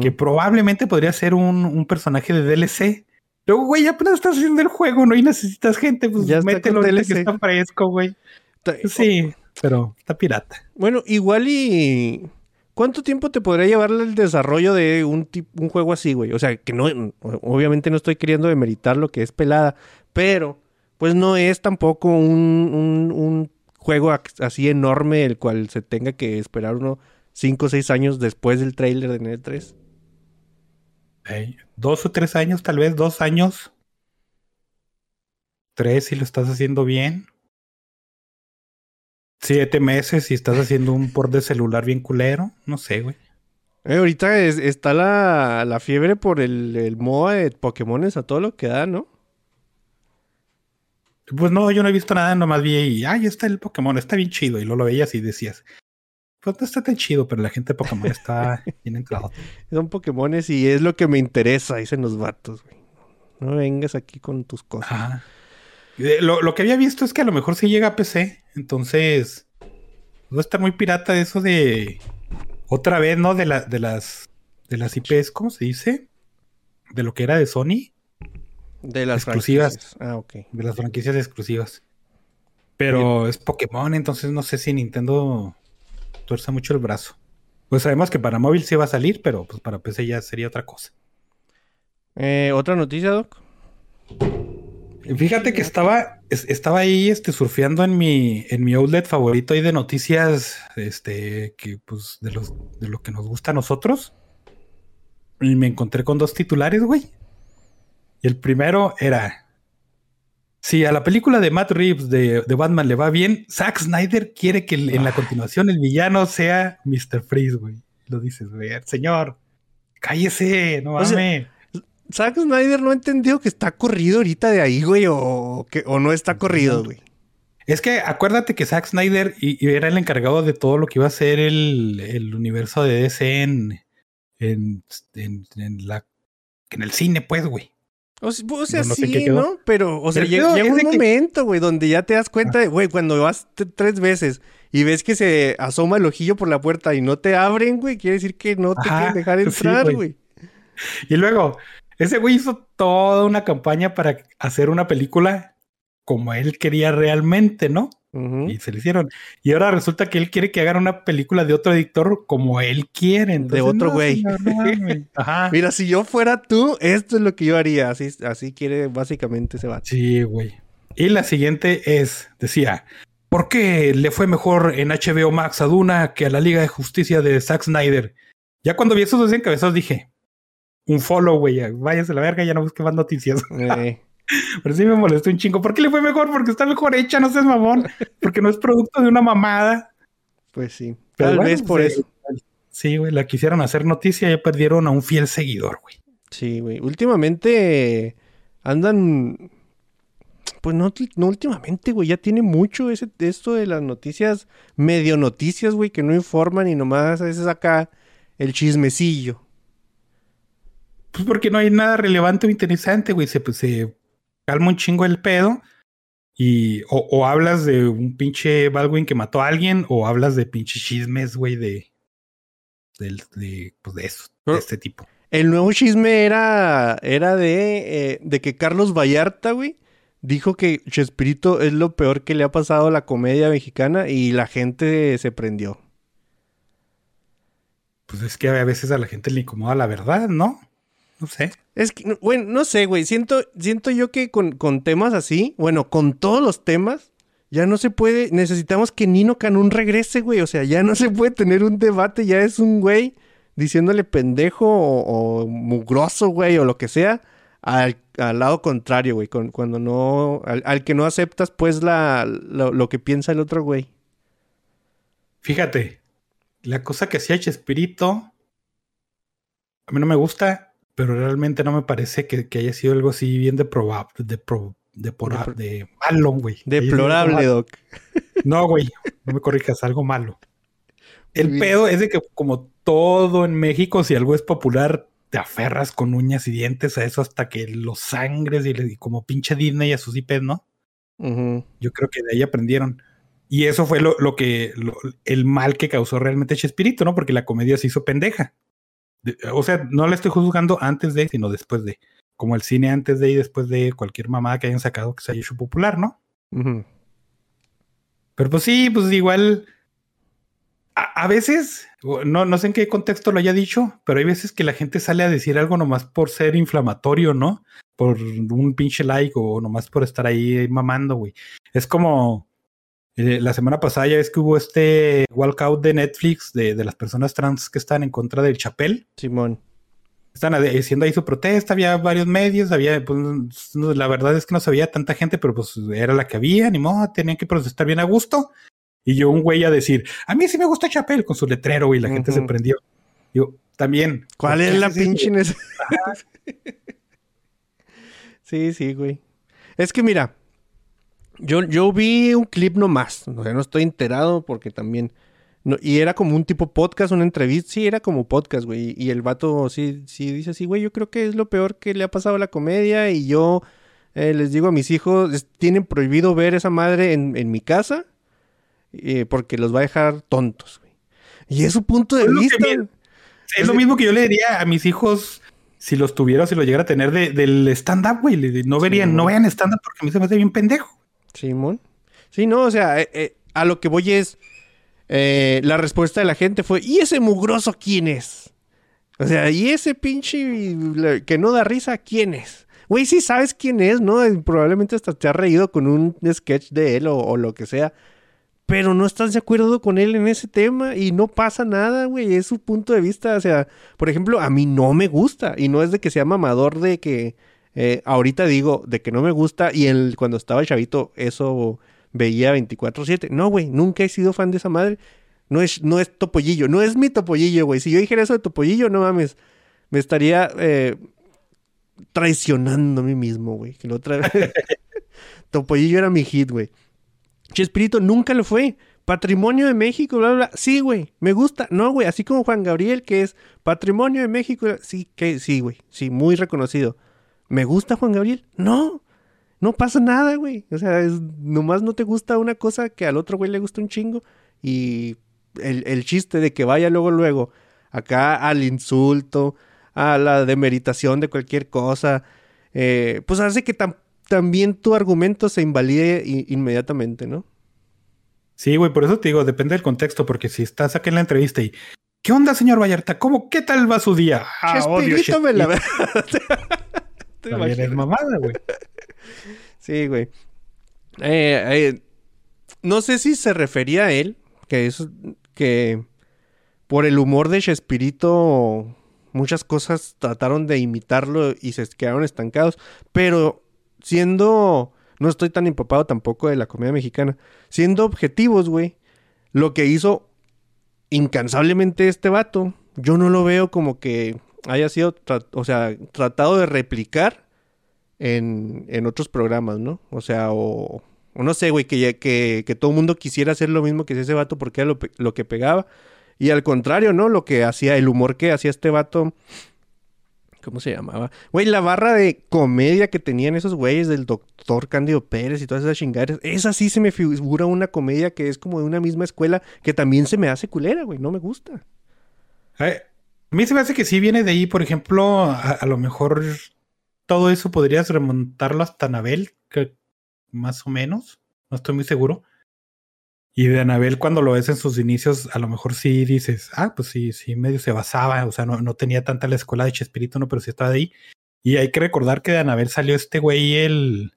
que probablemente podría ser un, un personaje de DLC. Luego, güey, apenas estás haciendo el juego, ¿no? Y necesitas gente, pues Ya mételo ahorita DLC. que está fresco, güey. Ta- Sí, pero está pirata. Bueno, igual y... ¿Cuánto tiempo te podría llevar el desarrollo de un, un juego así, güey? O sea, que no... Obviamente no estoy queriendo demeritar lo que es pelada, pero pues no es tampoco un, un- un juego así enorme el cual se tenga que esperar uno 5 o 6 años después del trailer de Net 3. Ey, Dos o tres años, tal vez, dos años. Tres si lo estás haciendo bien. Siete meses si estás haciendo un port de celular bien culero. No sé, güey. Eh, ahorita es- está la, la fiebre por el, el MOA de Pokémones a todo lo que da, ¿no? Pues no, yo no he visto nada, nomás vi y, ay, está el Pokémon, está bien chido. Y luego lo veías y decías, pues no está tan chido, pero la gente de Pokémon está <laughs> bien entrado. Son Pokémones y es lo que me interesa, dicen los vatos, güey. No vengas aquí con tus cosas. Eh, Lo, lo que había visto es que a lo mejor sí llega a PC, entonces va a estar muy pirata eso de otra vez, ¿no? De, la, de las de las IPs, ¿cómo se dice? De lo que era de Sony, De las exclusivas. franquicias. Ah, ok. de las franquicias exclusivas. Pero es Pokémon, entonces no sé si Nintendo tuerza mucho el brazo. Pues sabemos que para móvil sí va a salir, pero pues para PC ya sería otra cosa. Eh, ¿Otra noticia, Doc? Fíjate que estaba, es- estaba ahí este, surfeando en mi, en mi outlet favorito ahí de noticias, este, que pues de los, de lo que nos gusta a nosotros. Y me encontré con dos titulares, güey. Y el primero era: Si a la película de Matt Reeves de, de Batman le va bien, Zack Snyder quiere que en la continuación el villano sea Mr. Freeze, güey. Lo dices, güey, señor, cállese, no O sea, mames. Zack Snyder no entendió que está corrido ahorita de ahí, güey, o, que, o no está corrido, güey. Es que acuérdate que Zack Snyder y, y era el encargado de todo lo que iba a ser el, el universo de DC en, en, en, en la, en el cine, pues, güey. O, sea, No, no sé sí. ¿no? Pero, o sea, llega, un que- momento, güey, donde ya te das cuenta de, güey, cuando vas tres veces y ves que se asoma el ojillo por la puerta y no te abren, güey, quiere decir que no te quieren dejar <laughs> entrar, güey. Y luego, ese güey hizo toda una campaña para hacer una película como él quería realmente, ¿no? Y se le hicieron. Y ahora resulta que él quiere que hagan una película de otro editor como él quiere. Entonces, otro güey. no. <laughs> Ajá. Mira, si yo fuera tú, esto es lo que yo haría. Así, así quiere básicamente ese vato. Sí, güey. Y la siguiente es, decía, ¿por qué le fue mejor en HBO Max a Duna que a la Liga de Justicia de Zack Snyder? Ya cuando vi esos dos encabezados dije, un follow, güey, ya, váyase a la verga, ya no busque más noticias. Eh, Pero sí me molestó un chingo. ¿Por qué le fue mejor? Porque está mejor hecha, no seas mamón. Porque no es producto de una mamada. pues sí. Pero Tal bueno, vez por eso. Sí, güey, la quisieron hacer noticia y ya perdieron a un fiel seguidor, güey. Sí, güey. Últimamente andan. Pues no, no últimamente, güey. Ya tiene mucho ese, esto de las noticias, medio noticias, güey, que no informan y nomás a veces acá el chismecillo. Pues porque no hay nada relevante o interesante, güey. Se, pues, se calma un chingo el pedo. Y o, o hablas de un pinche Baldwin que mató a alguien, o hablas de pinches chismes, güey, de, del- de, pues de eso, de este tipo. El nuevo chisme era, era de, eh, de que Carlos Vallarta, güey, dijo que Chespirito es lo peor que le ha pasado a la comedia mexicana y la gente se prendió. Pues es que a veces a la gente le incomoda la verdad, ¿no? No sé. Es que, no- bueno, no sé, güey. Siento, siento yo que con, con temas así, bueno, con todos los temas, ya no se puede. Necesitamos que Nino Canún regrese, güey. O sea, ya no se puede tener un debate. Ya es un güey diciéndole pendejo o, o mugroso, güey, o lo que sea, al, al lado contrario, güey. con- cuando no. Al, al que no aceptas, pues, la, lo, lo que piensa el otro güey. Fíjate, la cosa que hacía Chespirito, a mí no me gusta, pero realmente no me parece que, que haya sido algo así bien deprobable, de, pro, de, pora- Depro- de malo, güey. Deplorable. Doc. No, güey, no me corrijas, algo malo. El pedo es de que como todo en México, si algo es popular, te aferras con uñas y dientes a eso hasta que los sangres y, como pinche Disney a sus IPs, ¿no? Yo creo que de ahí aprendieron. Y eso fue lo, lo que, lo- el mal que causó realmente Chespirito, ¿no? Porque la comedia se hizo pendeja. De- o sea, no la estoy juzgando antes de, sino después de. Como el cine antes de y después de cualquier mamada que hayan sacado que se haya hecho popular, ¿no? Pero pues sí, pues igual. A, a veces, no, no sé en qué contexto lo haya dicho, pero hay veces que la gente sale a decir algo nomás por ser inflamatorio, ¿no? Por un pinche like o nomás por estar ahí mamando, güey. Es como eh, la semana pasada ya ves que hubo este walkout de Netflix de, de las personas trans que están en contra del chapel. Simón. Están haciendo ahí su protesta, había varios medios, había, pues, la verdad es que no sabía tanta gente, pero pues era la que había, ni modo, tenían que protestar bien a gusto. Y yo un güey a decir, a mí sí me gusta Chapel con su letrero, güey, la gente se prendió. Yo, también. ¿Cuál ¿por es la pinche necesidad? <laughs> sí, sí, güey. Es que mira, yo, yo vi un clip nomás, o sea, no estoy enterado porque también... no- y era como un tipo podcast, una entrevista, sí, era como podcast, güey. Y el vato sí, sí dice así, güey, yo creo que es lo peor que le ha pasado a la comedia y yo eh, les digo a mis hijos, es- tienen prohibido ver esa madre en, en mi casa eh, porque los va a dejar tontos, güey. Y es su punto de Es vista. Es lo mismo que yo le diría a mis hijos si los tuviera o si los llegara a tener de- del stand-up, güey. No verían, Sí. no vean stand-up porque a mí se me hace bien pendejo. Simón. Sí, no, o sea, eh, eh, a lo que voy es. eh, la respuesta de la gente fue: ¿y ese mugroso quién es? O sea, ¿y ese pinche que no da risa quién es? Güey, sí sabes quién es, ¿no? Probablemente hasta te has reído con un sketch de él o, o lo que sea. Pero no estás de acuerdo con él en ese tema y no pasa nada, güey. Es su punto de vista. O sea, por ejemplo, a mí no me gusta. Y no es de que sea mamador de que eh, ahorita digo de que no me gusta y el, cuando estaba chavito eso veía 24/7. No, güey, nunca he sido fan de esa madre. No es, no es Topollillo, no es mi Topollillo, güey. Si yo dijera eso de Topollillo, no mames, me estaría eh, traicionando a mí mismo, güey. Que otra vez... <laughs> Topollillo era mi hit, güey. Chespirito nunca lo fue. Patrimonio de México, bla, bla, bla. Sí, güey. Me gusta. No, güey. Así como Juan Gabriel, que es Patrimonio de México. Sí, que sí, güey. Sí, muy reconocido. ¿Me gusta Juan Gabriel? No. No pasa nada, güey. O sea, es, nomás no te gusta una cosa que al otro güey le gusta un chingo. Y el, el chiste de que vaya luego, luego, acá al insulto, a la demeritación de cualquier cosa, eh, pues hace que tam- también tu argumento se invalide inmediatamente, ¿no? Sí, güey, por eso te digo, depende del contexto, porque si estás acá en la entrevista y ¿qué onda, señor Vallarta? ¿Cómo, qué tal va su día? Ah, odio la Chespirito. <laughs> También es mamada, güey. <laughs> Sí, güey. Eh, eh, no sé si se refería a él, que es que por el humor de Chespirito muchas cosas trataron de imitarlo y se quedaron estancados, pero siendo, no estoy tan empapado tampoco de la comedia mexicana, siendo objetivos, güey, lo que hizo incansablemente este vato, yo no lo veo como que haya sido, o sea, tratado de replicar en, en otros programas, ¿no? O sea, o, o no sé, güey, que, que, todo el mundo quisiera hacer lo mismo que ese vato porque era lo, lo que pegaba. Y al contrario, ¿no? Lo que hacía, el humor que hacía este vato. ¿Cómo se llamaba? Güey, la barra de comedia que tenían esos güeyes del doctor Cándido Pérez y todas esas chingaderas. Esa sí se me figura una comedia que es como de una misma escuela que también se me hace culera, güey. No me gusta. A mí se me hace que sí viene de ahí, por ejemplo, a, a lo mejor todo eso podrías remontarlo hasta Anabel, que más o menos, no estoy muy seguro. Y de Anabel, cuando lo ves en sus inicios, a lo mejor sí dices, ah, pues sí, sí, medio se basaba, o sea, no, no tenía tanta la escuela de Chespirito, no, pero sí estaba de ahí. Y hay que recordar que de Anabel salió este güey, el.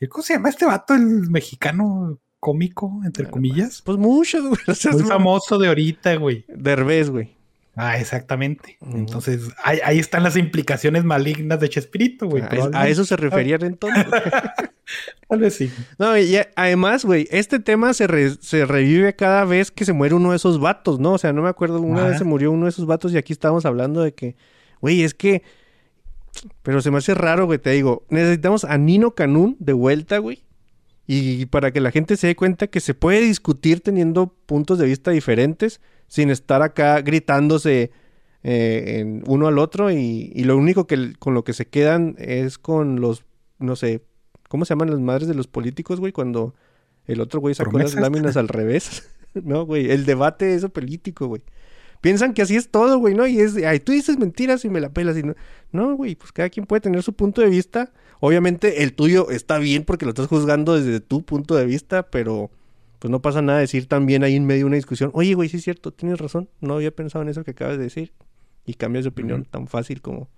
el- ¿Cómo se llama este vato? El mexicano cómico, entre comillas. Pues muchos, güey. O sea, Muy es- famoso de ahorita, güey. Derbez, güey. Ah, exactamente. Entonces, ahí, ahí están las implicaciones malignas de Chespirito, güey. A, eso se referían entonces. <laughs> Tal vez sí. No, y además, güey, este tema se, re- se revive cada vez que se muere uno de esos vatos, ¿no? O sea, no me acuerdo, una Ajá. vez se murió uno de esos vatos y aquí estábamos hablando de que, güey, es que... Pero se me hace raro, güey, te digo, necesitamos a Nino Canún de vuelta, güey. Y para que la gente se dé cuenta que se puede discutir teniendo puntos de vista diferentes sin estar acá gritándose eh, en uno al otro y, y lo único que con lo que se quedan es con los, no sé, ¿cómo se llaman las madres de los políticos, güey? Cuando el otro güey sacó las láminas al revés. <laughs> no, güey, el debate eso político, güey. Piensan que así es todo, güey, ¿no? Y es, ay, tú dices mentiras y me la pelas. Y no, no, güey, pues cada quien puede tener su punto de vista. Obviamente el tuyo está bien porque lo estás juzgando desde tu punto de vista, pero pues no pasa nada decir también ahí en medio de una discusión, oye, güey, sí es cierto, tienes razón, no había pensado en eso que acabas de decir. Y cambias de opinión tan fácil como...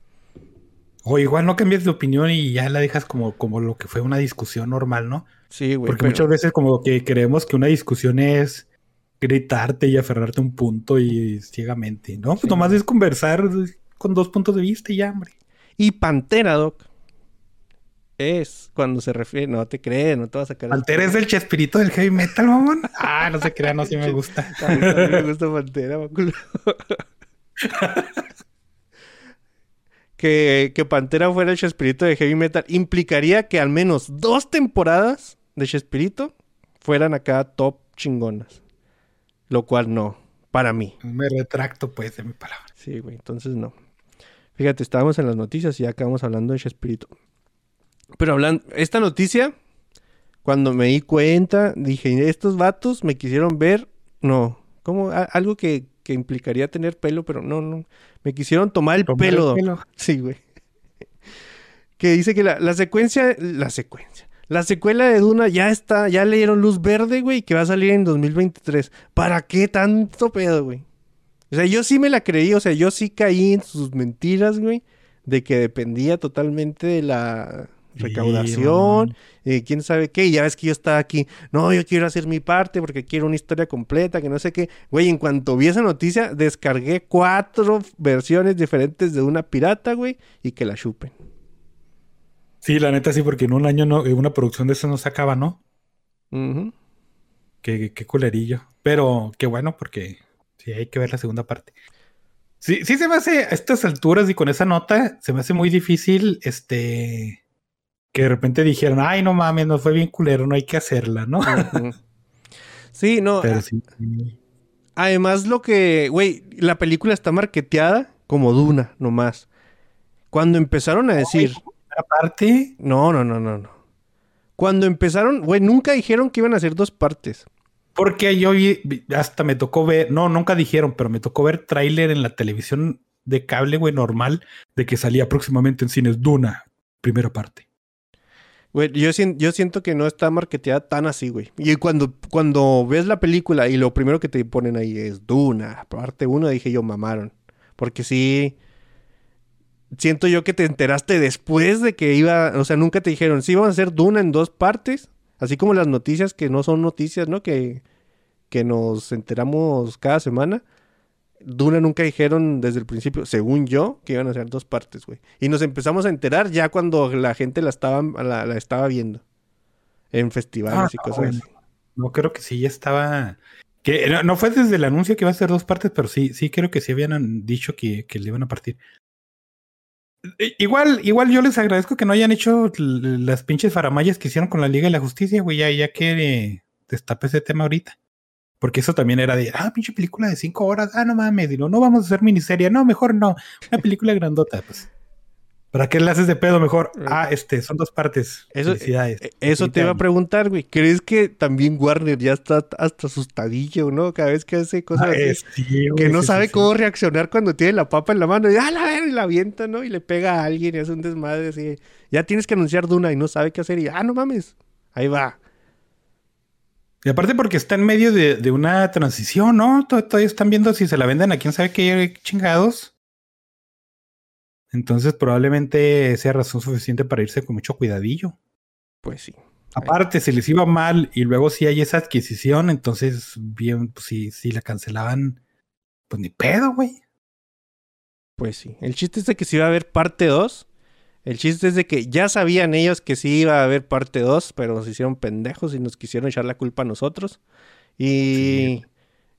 O igual no cambies de opinión y ya la dejas como, como lo que fue una discusión normal, ¿no? Sí, güey. Porque pero- muchas veces como que creemos que una discusión es gritarte y aferrarte a un punto y ciegamente, ¿no? Pues Sí. nomás es conversar con dos puntos de vista y ya, hombre. Y Pantera, Doc, es cuando se refiere... No te crees, no te vas a sacar... Pantera es el chespirito del heavy metal, mamón. Ah, no se crean, no, sí me <laughs> gusta. A mí me gusta Pantera, Baculo. <laughs> que, que Pantera fuera el Chespirito de Heavy Metal implicaría que al menos dos temporadas de Chespirito fueran acá top chingonas. Lo cual no, para mí. Me retracto, pues, de mi palabra. Sí, güey, entonces no. Fíjate, estábamos en las noticias y ya acabamos hablando de Chespirito. Pero hablando, esta noticia, cuando me di cuenta, dije, estos vatos me quisieron ver, no, como algo que, que implicaría tener pelo, pero no, no, me quisieron tomar el Tomar pelo. el Doc. pelo. <laughs> Sí, güey. Que dice que la, la secuencia, la secuencia, la secuela de Duna ya está, ya le dieron luz verde, güey, que va a salir en 2023. ¿Para qué tanto pedo, güey? O sea, yo sí me la creí, o sea, yo sí caí en sus mentiras, güey, de que dependía totalmente de la recaudación, mamón. y quién sabe qué, y ya ves que yo estaba aquí, no, yo quiero hacer mi parte porque quiero una historia completa, que no sé qué. Güey, en cuanto vi esa noticia, descargué cuatro versiones diferentes de una pirata, güey, y que la chupen. Sí, la neta sí, porque en un año no, eh, una producción de eso no se acaba, ¿no? Ujú. Qué, qué culerillo. Pero qué bueno, porque sí hay que ver la segunda parte. Sí, sí se me hace a estas alturas y con esa nota, se me hace muy difícil, este, que de repente dijeran, ay, no mames, nos fue bien culero, no hay que hacerla, ¿no? Sí, no, Pero sí. sí. Además, lo que, güey, la película está marketeada como Duna, nomás. Cuando empezaron a decir, Aparte, no, no, no, no, no. Cuando empezaron, güey, nunca dijeron que iban a hacer dos partes. porque yo vi- hasta me tocó ver, no, nunca dijeron, pero me tocó ver tráiler en la televisión de cable, güey, normal, de que salía próximamente en cines Duna, primera parte. Güey, yo, yo siento que no está marketeada tan así, güey. Y cuando, cuando ves la película y lo primero que te ponen ahí es Duna, parte uno, dije yo, mamaron. Porque sí, siento yo que te enteraste después de que iba, o sea, nunca te dijeron, sí, vamos a hacer Duna en dos partes, así como las noticias que no son noticias, ¿no? Que, que nos enteramos cada semana. Duna nunca dijeron desde el principio, según yo, que iban a hacer dos partes, güey. Y nos empezamos a enterar ya cuando la gente la estaba, la, la estaba viendo. En festivales Ah, y no, cosas bueno. así. No creo que sí, ya estaba. Que no, no fue desde el anuncio que iba a ser dos partes, pero sí, sí creo que sí habían dicho que, que le iban a partir. Igual, igual yo les agradezco que no hayan hecho las pinches faramayas que hicieron con la Liga de la Justicia, güey, ya, ya que destape ese tema ahorita. Porque eso también era de, ah, pinche película de cinco horas, ah, no mames, y no, no vamos a hacer miniserie, no, mejor no, una película grandota, pues. ¿Para qué le haces de pedo mejor? Ah, este, son dos partes. Eso, Felicidades. eh, eso te iba a preguntar, güey. ¿Crees que también Warner ya está hasta asustadillo, no? Cada vez que hace cosas Ah, así. eh, sí, que no sí, sabe sí. cómo reaccionar cuando tiene la papa en la mano. Y, ¡ah, la ver! Y la avienta, ¿no? Y le pega a alguien y hace un desmadre así. Ya tienes que anunciar Duna y no sabe qué hacer. Y, ¡ah, no mames! Ahí va. Y aparte porque está en medio de, de una transición, ¿no? Tod- Todavía están viendo si se la venden a quién sabe qué chingados. Entonces probablemente sea razón suficiente para irse con mucho cuidadillo. Pues sí. Aparte, si les iba mal y luego si hay esa adquisición, entonces bien, pues si, si la cancelaban, pues ni pedo, güey. Pues sí. El chiste es de que si va a haber parte 2. El chiste es de que ya sabían ellos que sí iba a haber parte 2, pero nos hicieron pendejos y nos quisieron echar la culpa a nosotros. Y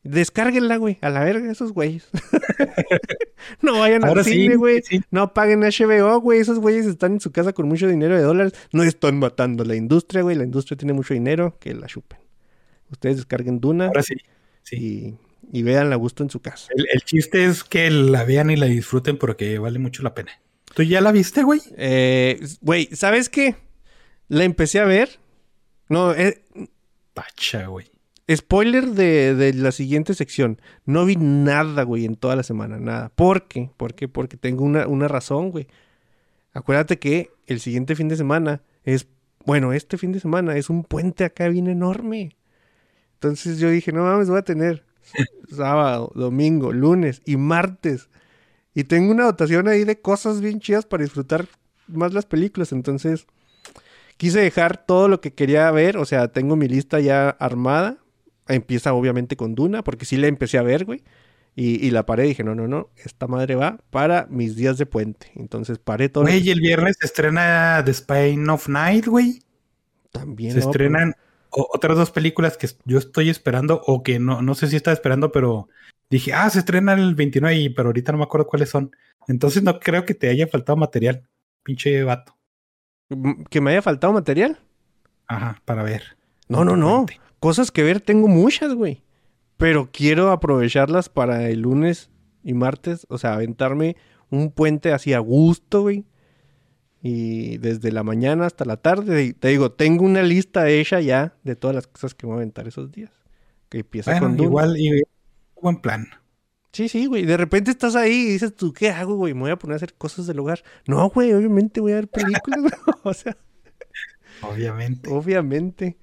descárguenla, güey, a la verga esos güeyes. <laughs> no vayan Ahora al sí, cine, güey. sí. No paguen HBO, güey. Esos güeyes están en su casa con mucho dinero de dólares. No están matando la industria, güey. La industria tiene mucho dinero, que la chupen. Ustedes descarguen Duna Ahora sí. sí. y, y vean a gusto en su casa. El, el chiste es que la vean y la disfruten porque vale mucho la pena. ¿Tú ya la viste, güey? Eh, güey, ¿sabes qué? La empecé a ver. No, eh, Pacha, güey. spoiler de, de la siguiente sección. No vi nada, güey, en toda la semana. Nada. ¿Por qué? ¿Por qué? Porque tengo una, una razón, güey. Acuérdate que el siguiente fin de semana es... Bueno, este fin de semana es un puente acá bien enorme. Entonces yo dije, no mames, voy a tener <laughs> sábado, domingo, lunes y martes. Y tengo una dotación ahí de cosas bien chidas para disfrutar más las películas. Entonces, quise dejar todo lo que quería ver. O sea, tengo mi lista ya armada. Empieza obviamente con Duna, porque sí la empecé a ver, güey. Y, y la paré y dije, no, no, no, esta madre va para mis días de puente. Entonces paré todo. Güey, y el viernes se estrena The Spine of Night, güey. También. Se no, estrenan otras dos películas que yo estoy esperando o que no, no sé si estaba esperando, pero dije, ah, se estrena el 29, y- pero ahorita no me acuerdo cuáles son. Entonces no creo que te haya faltado material, pinche vato. pero- ¿Que me haya faltado material? Ajá, para ver. No, no, no. Cosas que ver tengo muchas, güey. Pero quiero aprovecharlas para el lunes y martes. O sea, aventarme un puente así a gusto, güey. Y desde la mañana hasta la tarde. Te digo, tengo una lista hecha ya de todas las cosas que voy a aventar esos días. Que empieza Bueno, con Dune. igual, y buen plan. Sí, sí, güey. De repente estás ahí y dices, ¿tú qué hago, güey? Me voy a poner a hacer cosas del hogar. No, güey, obviamente voy a ver películas. <laughs> o sea, Obviamente. obviamente.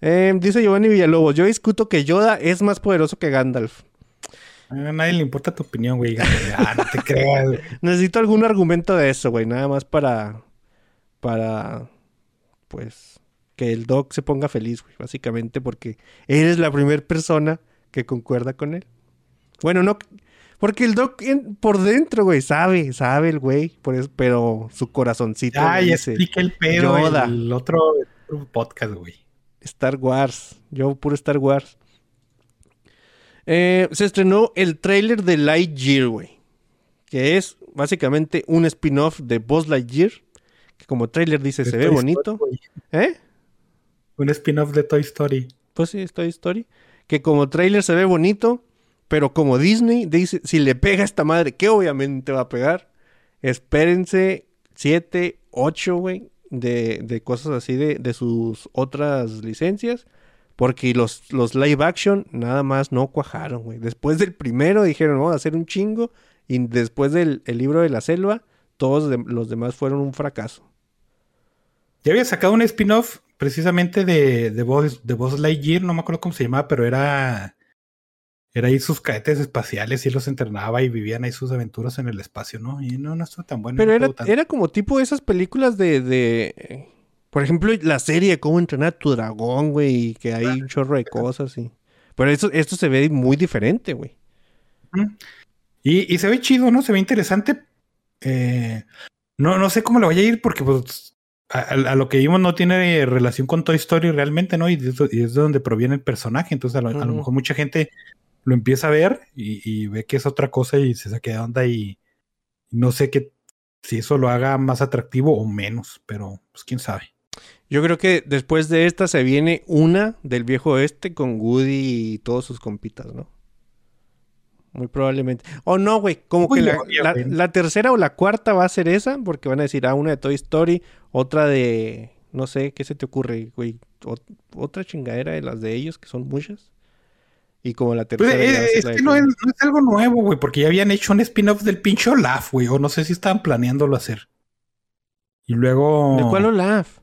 Eh, dice Giovanni Villalobos, yo discuto que Yoda es más poderoso que Gandalf. A nadie le importa tu opinión, güey. Ah, no te <laughs> creas. güey. Necesito algún argumento de eso, güey. Nada más para, para, pues, que el Doc se ponga feliz, güey. Básicamente porque eres la primera persona que concuerda con él. Bueno, no, porque el Doc en- por dentro, güey, sabe, sabe el güey, por eso, pero su corazoncito ya dice, expliqué el pedo Yoda. el otro, el otro podcast, güey. Star Wars. Yo puro Star Wars. Eh, se estrenó el tráiler de Lightyear, güey. Que es básicamente un spin-off de Buzz Lightyear. Que como tráiler dice, De se ve bonito. Story, ¿Eh? Un spin-off de Toy Story. Pues sí, Toy Story. Que como tráiler se ve bonito. Pero como Disney dice, si le pega a esta madre, que obviamente va a pegar. Espérense 7, 8, güey. De, de cosas así de, de sus otras licencias. Porque los, los live action nada más no cuajaron, güey. Después del primero dijeron, vamos a hacer un chingo. Y después del el libro de la selva, todos los demás fueron un fracaso. Ya había sacado un spin-off precisamente de, de, Buzz, de Buzz Lightyear, no me acuerdo cómo se llamaba, pero era. Era ahí sus cadetes espaciales y los entrenaba y vivían ahí sus aventuras en el espacio, ¿no? Y no, no estuvo tan bueno. Pero no era, tan- era como tipo esas películas de, de, Por ejemplo, la serie Cómo entrenar a tu dragón, güey. Y que hay un chorro de cosas y... Pero eso, esto se ve muy diferente, güey. Y, y se ve chido, ¿no? Se ve interesante. Eh, no, no sé cómo le vaya a ir porque pues, a, lo que vimos no tiene relación con Toy Story realmente, ¿no? Y, de y es de donde proviene el personaje. Entonces a lo, a lo Ujú. mejor mucha gente lo empieza a ver y, y ve que es otra cosa y se saque de onda y no sé qué si eso lo haga más atractivo o menos, pero pues quién sabe. Yo creo que después de esta se viene una del viejo oeste con Woody y todos sus compitas, ¿no? Muy probablemente. O no, güey. Como que la, obvio, la- güey. la tercera o la cuarta va a ser esa, porque van a decir, ah, una de Toy Story, otra de. No sé, ¿qué se te ocurre, güey? Ot- otra chingadera de las de ellos, que son muchas. Y como la Pues, tercera. ser es la de que no es, no es algo nuevo, güey, porque ya habían hecho un spin-off del pinche Olaf, güey, o no sé si estaban planeándolo hacer. Y luego... ¿De cuál Olaf?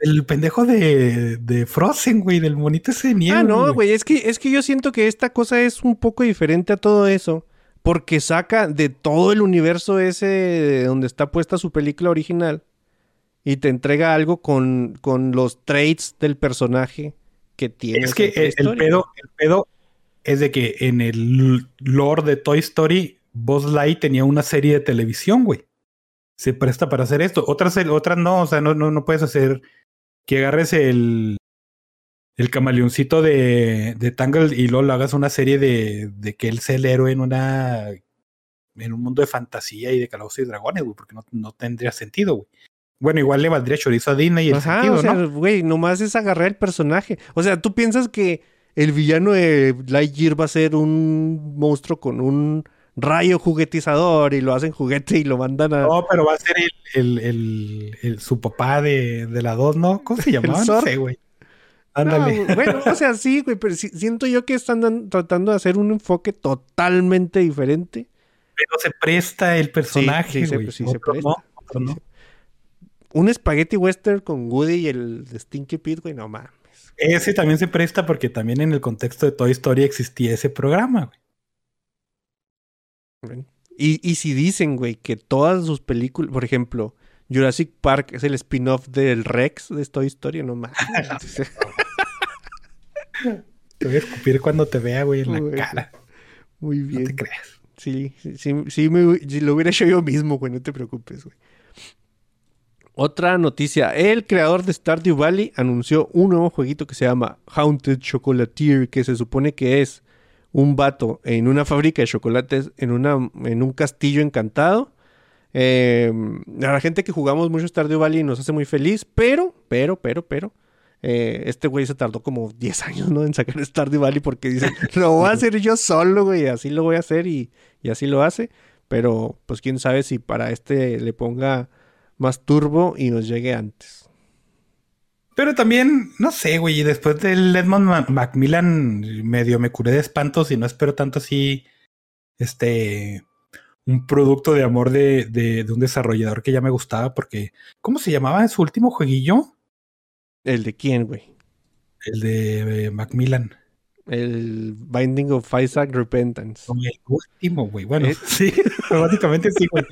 El pendejo de, de Frozen, güey, del monito ese de nieve. Ah, no, güey, es que, es que yo siento que esta cosa es un poco diferente a todo eso, porque saca de todo el universo ese de donde está puesta su película original y te entrega algo con, con los traits del personaje que tiene. Es que el, pedo, el pedo es de que en el lore de Toy Story, Buzz Light tenía una serie de televisión, güey. se presta para hacer esto. Otras, otras no, o sea, no, no, no puedes hacer que agarres el, el camaleoncito de, de Tangle y luego lo hagas una serie de, de que él sea el héroe en una en un mundo de fantasía y de calabozos y dragones, güey, porque no, no tendría sentido, güey. Bueno, igual le valdría chorizo a Disney y el Ajá, sentido, o sea, ¿no? güey, nomás es agarrar el personaje. O sea, tú piensas que el villano de Lightyear va a ser un monstruo con un rayo juguetizador y lo hacen juguete y lo mandan a... No, pero va a ser el, el, el, el- su papá de, de la 2, ¿no? ¿Cómo se <laughs> llamaba? No sé, güey. No, Ándale. bueno, o sea, sí, güey, pero sí- siento yo que están tratando de hacer un enfoque totalmente diferente. pero se presta el personaje, sí, güey. sí se presta. no, otro no. Un spaghetti western con Woody y el Stinky Pete, güey, no mames. Ese también se presta porque también en el contexto de Toy Story existía ese programa, güey. Y, y si dicen, güey, que todas sus películas, por ejemplo, Jurassic Park es el spin-off del Rex de Toy Story, no mames. <laughs> <laughs> Te voy a escupir cuando te vea, güey, en la Güey. cara. Muy No bien. te creas. Sí, sí, sí, sí me- si lo hubiera hecho yo mismo, güey, no te preocupes, güey. Otra noticia. El creador de Stardew Valley anunció un nuevo jueguito que se llama Haunted Chocolatier, que se supone que es un vato en una fábrica de chocolates, en, una, en un castillo encantado. Eh, a la gente que jugamos mucho Stardew Valley nos hace muy feliz, pero, pero, pero, pero, eh, este güey se tardó como 10 años, ¿no? En sacar Stardew Valley porque dice, lo voy a hacer yo solo, güey, así lo voy a hacer y, y así lo hace. Pero, pues quién sabe si para este le ponga más turbo y nos llegue antes. Pero también, no sé, güey, y después del Edmond Ma- Macmillan medio me curé de espantos y no espero tanto así, este, un producto de amor de, de, de un desarrollador que ya me gustaba porque, ¿cómo se llamaba en su último jueguillo? ¿El de quién, güey? El de eh, Macmillan. El Binding of Isaac Repentance. Como el último, güey. Bueno, ¿Eh? <laughs> sí, <laughs> básicamente sí, güey.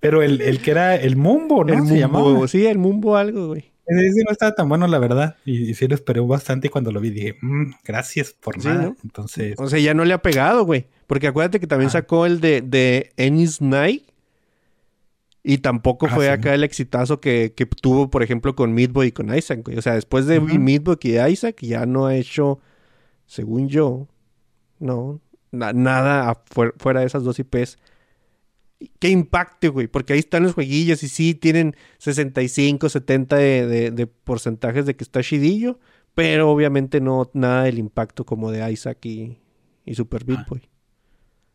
Pero el, el que era el Mumbo, ¿no? el se Mumbo, llamaba. sí, el Mumbo algo, güey. Ese no estaba tan bueno, la verdad. Y, y sí lo esperé bastante y cuando lo vi dije, "Mm, gracias por Sí, nada. ¿no? Entonces, O sea, ya no le ha pegado, güey. Porque acuérdate que también Ah. sacó el de, de Ennis Night. Y tampoco Ah, fue sí. acá el exitazo que, que tuvo, por ejemplo, con Midboy y con Isaac, güey. O sea, después de Ujú. Midboy y Isaac, ya no ha hecho, según yo, no, na- nada fuera de esas dos IPs. Que impacte, güey. Porque ahí están los jueguillos y sí tienen 65, 70 de, de- de porcentajes de que está chidillo. Pero obviamente no nada del impacto como de Isaac y, y Super Beat Ah. Boy.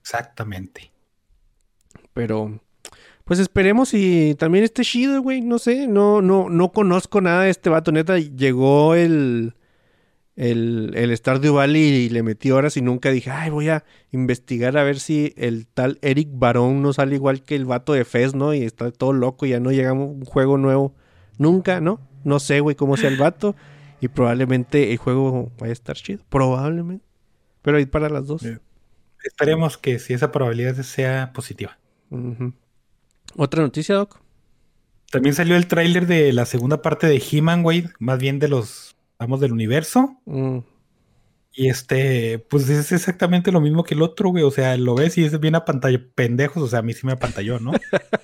exactamente. Pero, pues esperemos y también esté chido, güey. No sé, no, no, no conozco nada de este vato. Neta, llegó el, el, el Stardew Valley y le metí horas y nunca dije, ay, voy a investigar a ver si el tal Eric Barón no sale igual que el vato de Fez, ¿no? Y está todo loco y ya no llega un juego nuevo. Nunca, ¿no? No sé, güey, cómo sea el vato. Y probablemente el juego vaya a estar chido. Probablemente. Pero ahí para las dos. Esperemos que si esa probabilidad sea positiva. ¿Otra noticia, Doc? También salió el tráiler de la segunda parte de He-Man, güey. Más bien de los vamos del universo. Mm. Y este, pues es exactamente lo mismo que el otro, güey. O sea, lo ves y es bien a pantalla pendejos. O sea, a mí sí me apantalló, ¿no?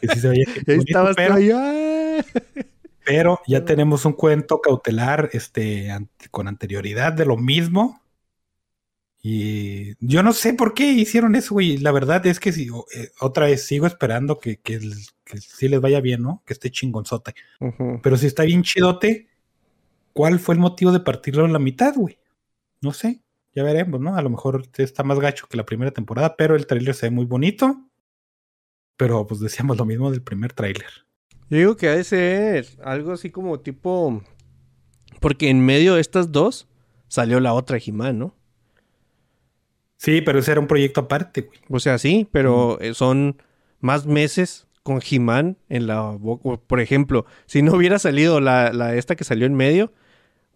Que sí se veía <laughs> bonito, pero, <laughs> pero ya tenemos un cuento cautelar este, con anterioridad de lo mismo. Y yo no sé por qué hicieron eso, güey. La verdad es que si, eh, otra vez sigo esperando que, que, que sí les vaya bien, ¿no? Que esté chingonzote. Ujú. Pero si está bien chidote, ¿cuál fue el motivo de partirlo en la mitad, güey? No sé, ya veremos, ¿no? A lo mejor está más gacho que la primera temporada, pero el tráiler se ve muy bonito. Pero pues decíamos lo mismo del primer tráiler. Yo digo que ha de ser algo así como tipo. Porque en medio de estas dos salió la otra He-Man, ¿no? Sí, pero ese era un proyecto aparte, güey. O sea, sí, pero eh, son más meses con He-Man en la boca. Por ejemplo, si no hubiera salido la, la esta que salió en medio,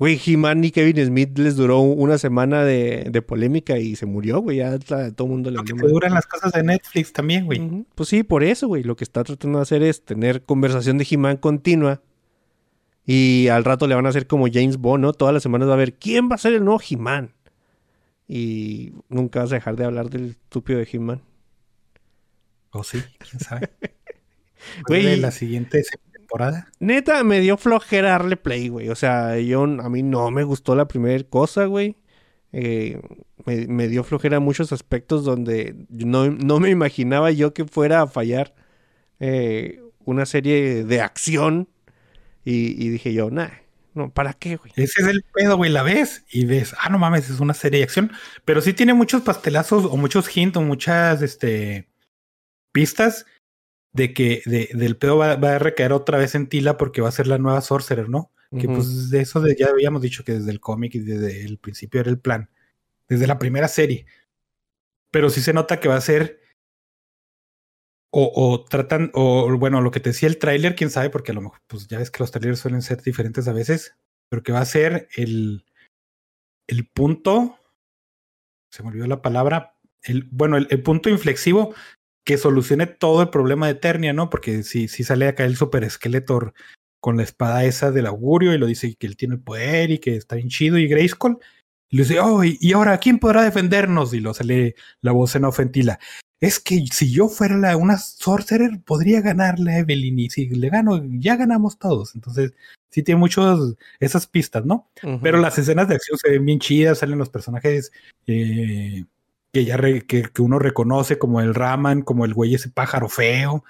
güey, He-Man y Kevin Smith les duró una semana de, de polémica y se murió, güey. Ya todo el mundo le Lo que duran las cosas de Netflix también, güey. Pues sí, por eso, güey. Lo que está tratando de hacer es tener conversación de He-Man continua. Y al rato le van a hacer como James Bond, ¿no? Todas las semanas va a ver quién va a ser el nuevo He-Man. Y nunca vas a dejar de hablar del estúpido de He-Man. O sí, quién sabe. <laughs> Güey. La siguiente temporada. Neta, me dio flojera darle play, güey. O sea, yo, a mí no me gustó la primera cosa, güey. Eh, me, me dio flojera muchos aspectos donde no, no me imaginaba yo que fuera a fallar eh, una serie de acción. Y, y dije yo, nah, no, ¿para qué, güey? Ese es el pedo, güey. La ves y ves, ah, no mames, es una serie de acción. Pero sí tiene muchos pastelazos o muchos hints o muchas este, pistas de que de, del pedo va, va, a recaer otra vez en Tila porque va a ser la nueva Sorcerer, ¿no? Uh -huh. Que pues de eso de, ya habíamos dicho que desde el cómic y desde el principio era el plan. Desde la primera serie. Pero sí se nota que va a ser. O, o tratan, o bueno, lo que te decía el tráiler, quién sabe, porque a lo mejor, pues ya ves que los trailers suelen ser diferentes a veces, pero que va a ser el, el punto, se me olvidó la palabra, el, bueno, el, el punto inflexivo que solucione todo el problema de Eternia, ¿no? Porque si, si sale acá el super Skeletor con la espada esa del augurio y lo dice que él tiene el poder y que está bien chido y Grayskull, y le dice, oh, y, y ahora, ¿quién podrá defendernos? Y lo sale la voz en ofentila. Es que si yo fuera la, una sorcerer, podría ganarle a Evelyn. Y si le gano, ya ganamos todos. Entonces, sí tiene muchos esas pistas, ¿no? Uh -huh. Pero las escenas de acción se ven bien chidas, salen los personajes eh, que ya que, que, uno reconoce, como el Raman, como el güey ese pájaro feo.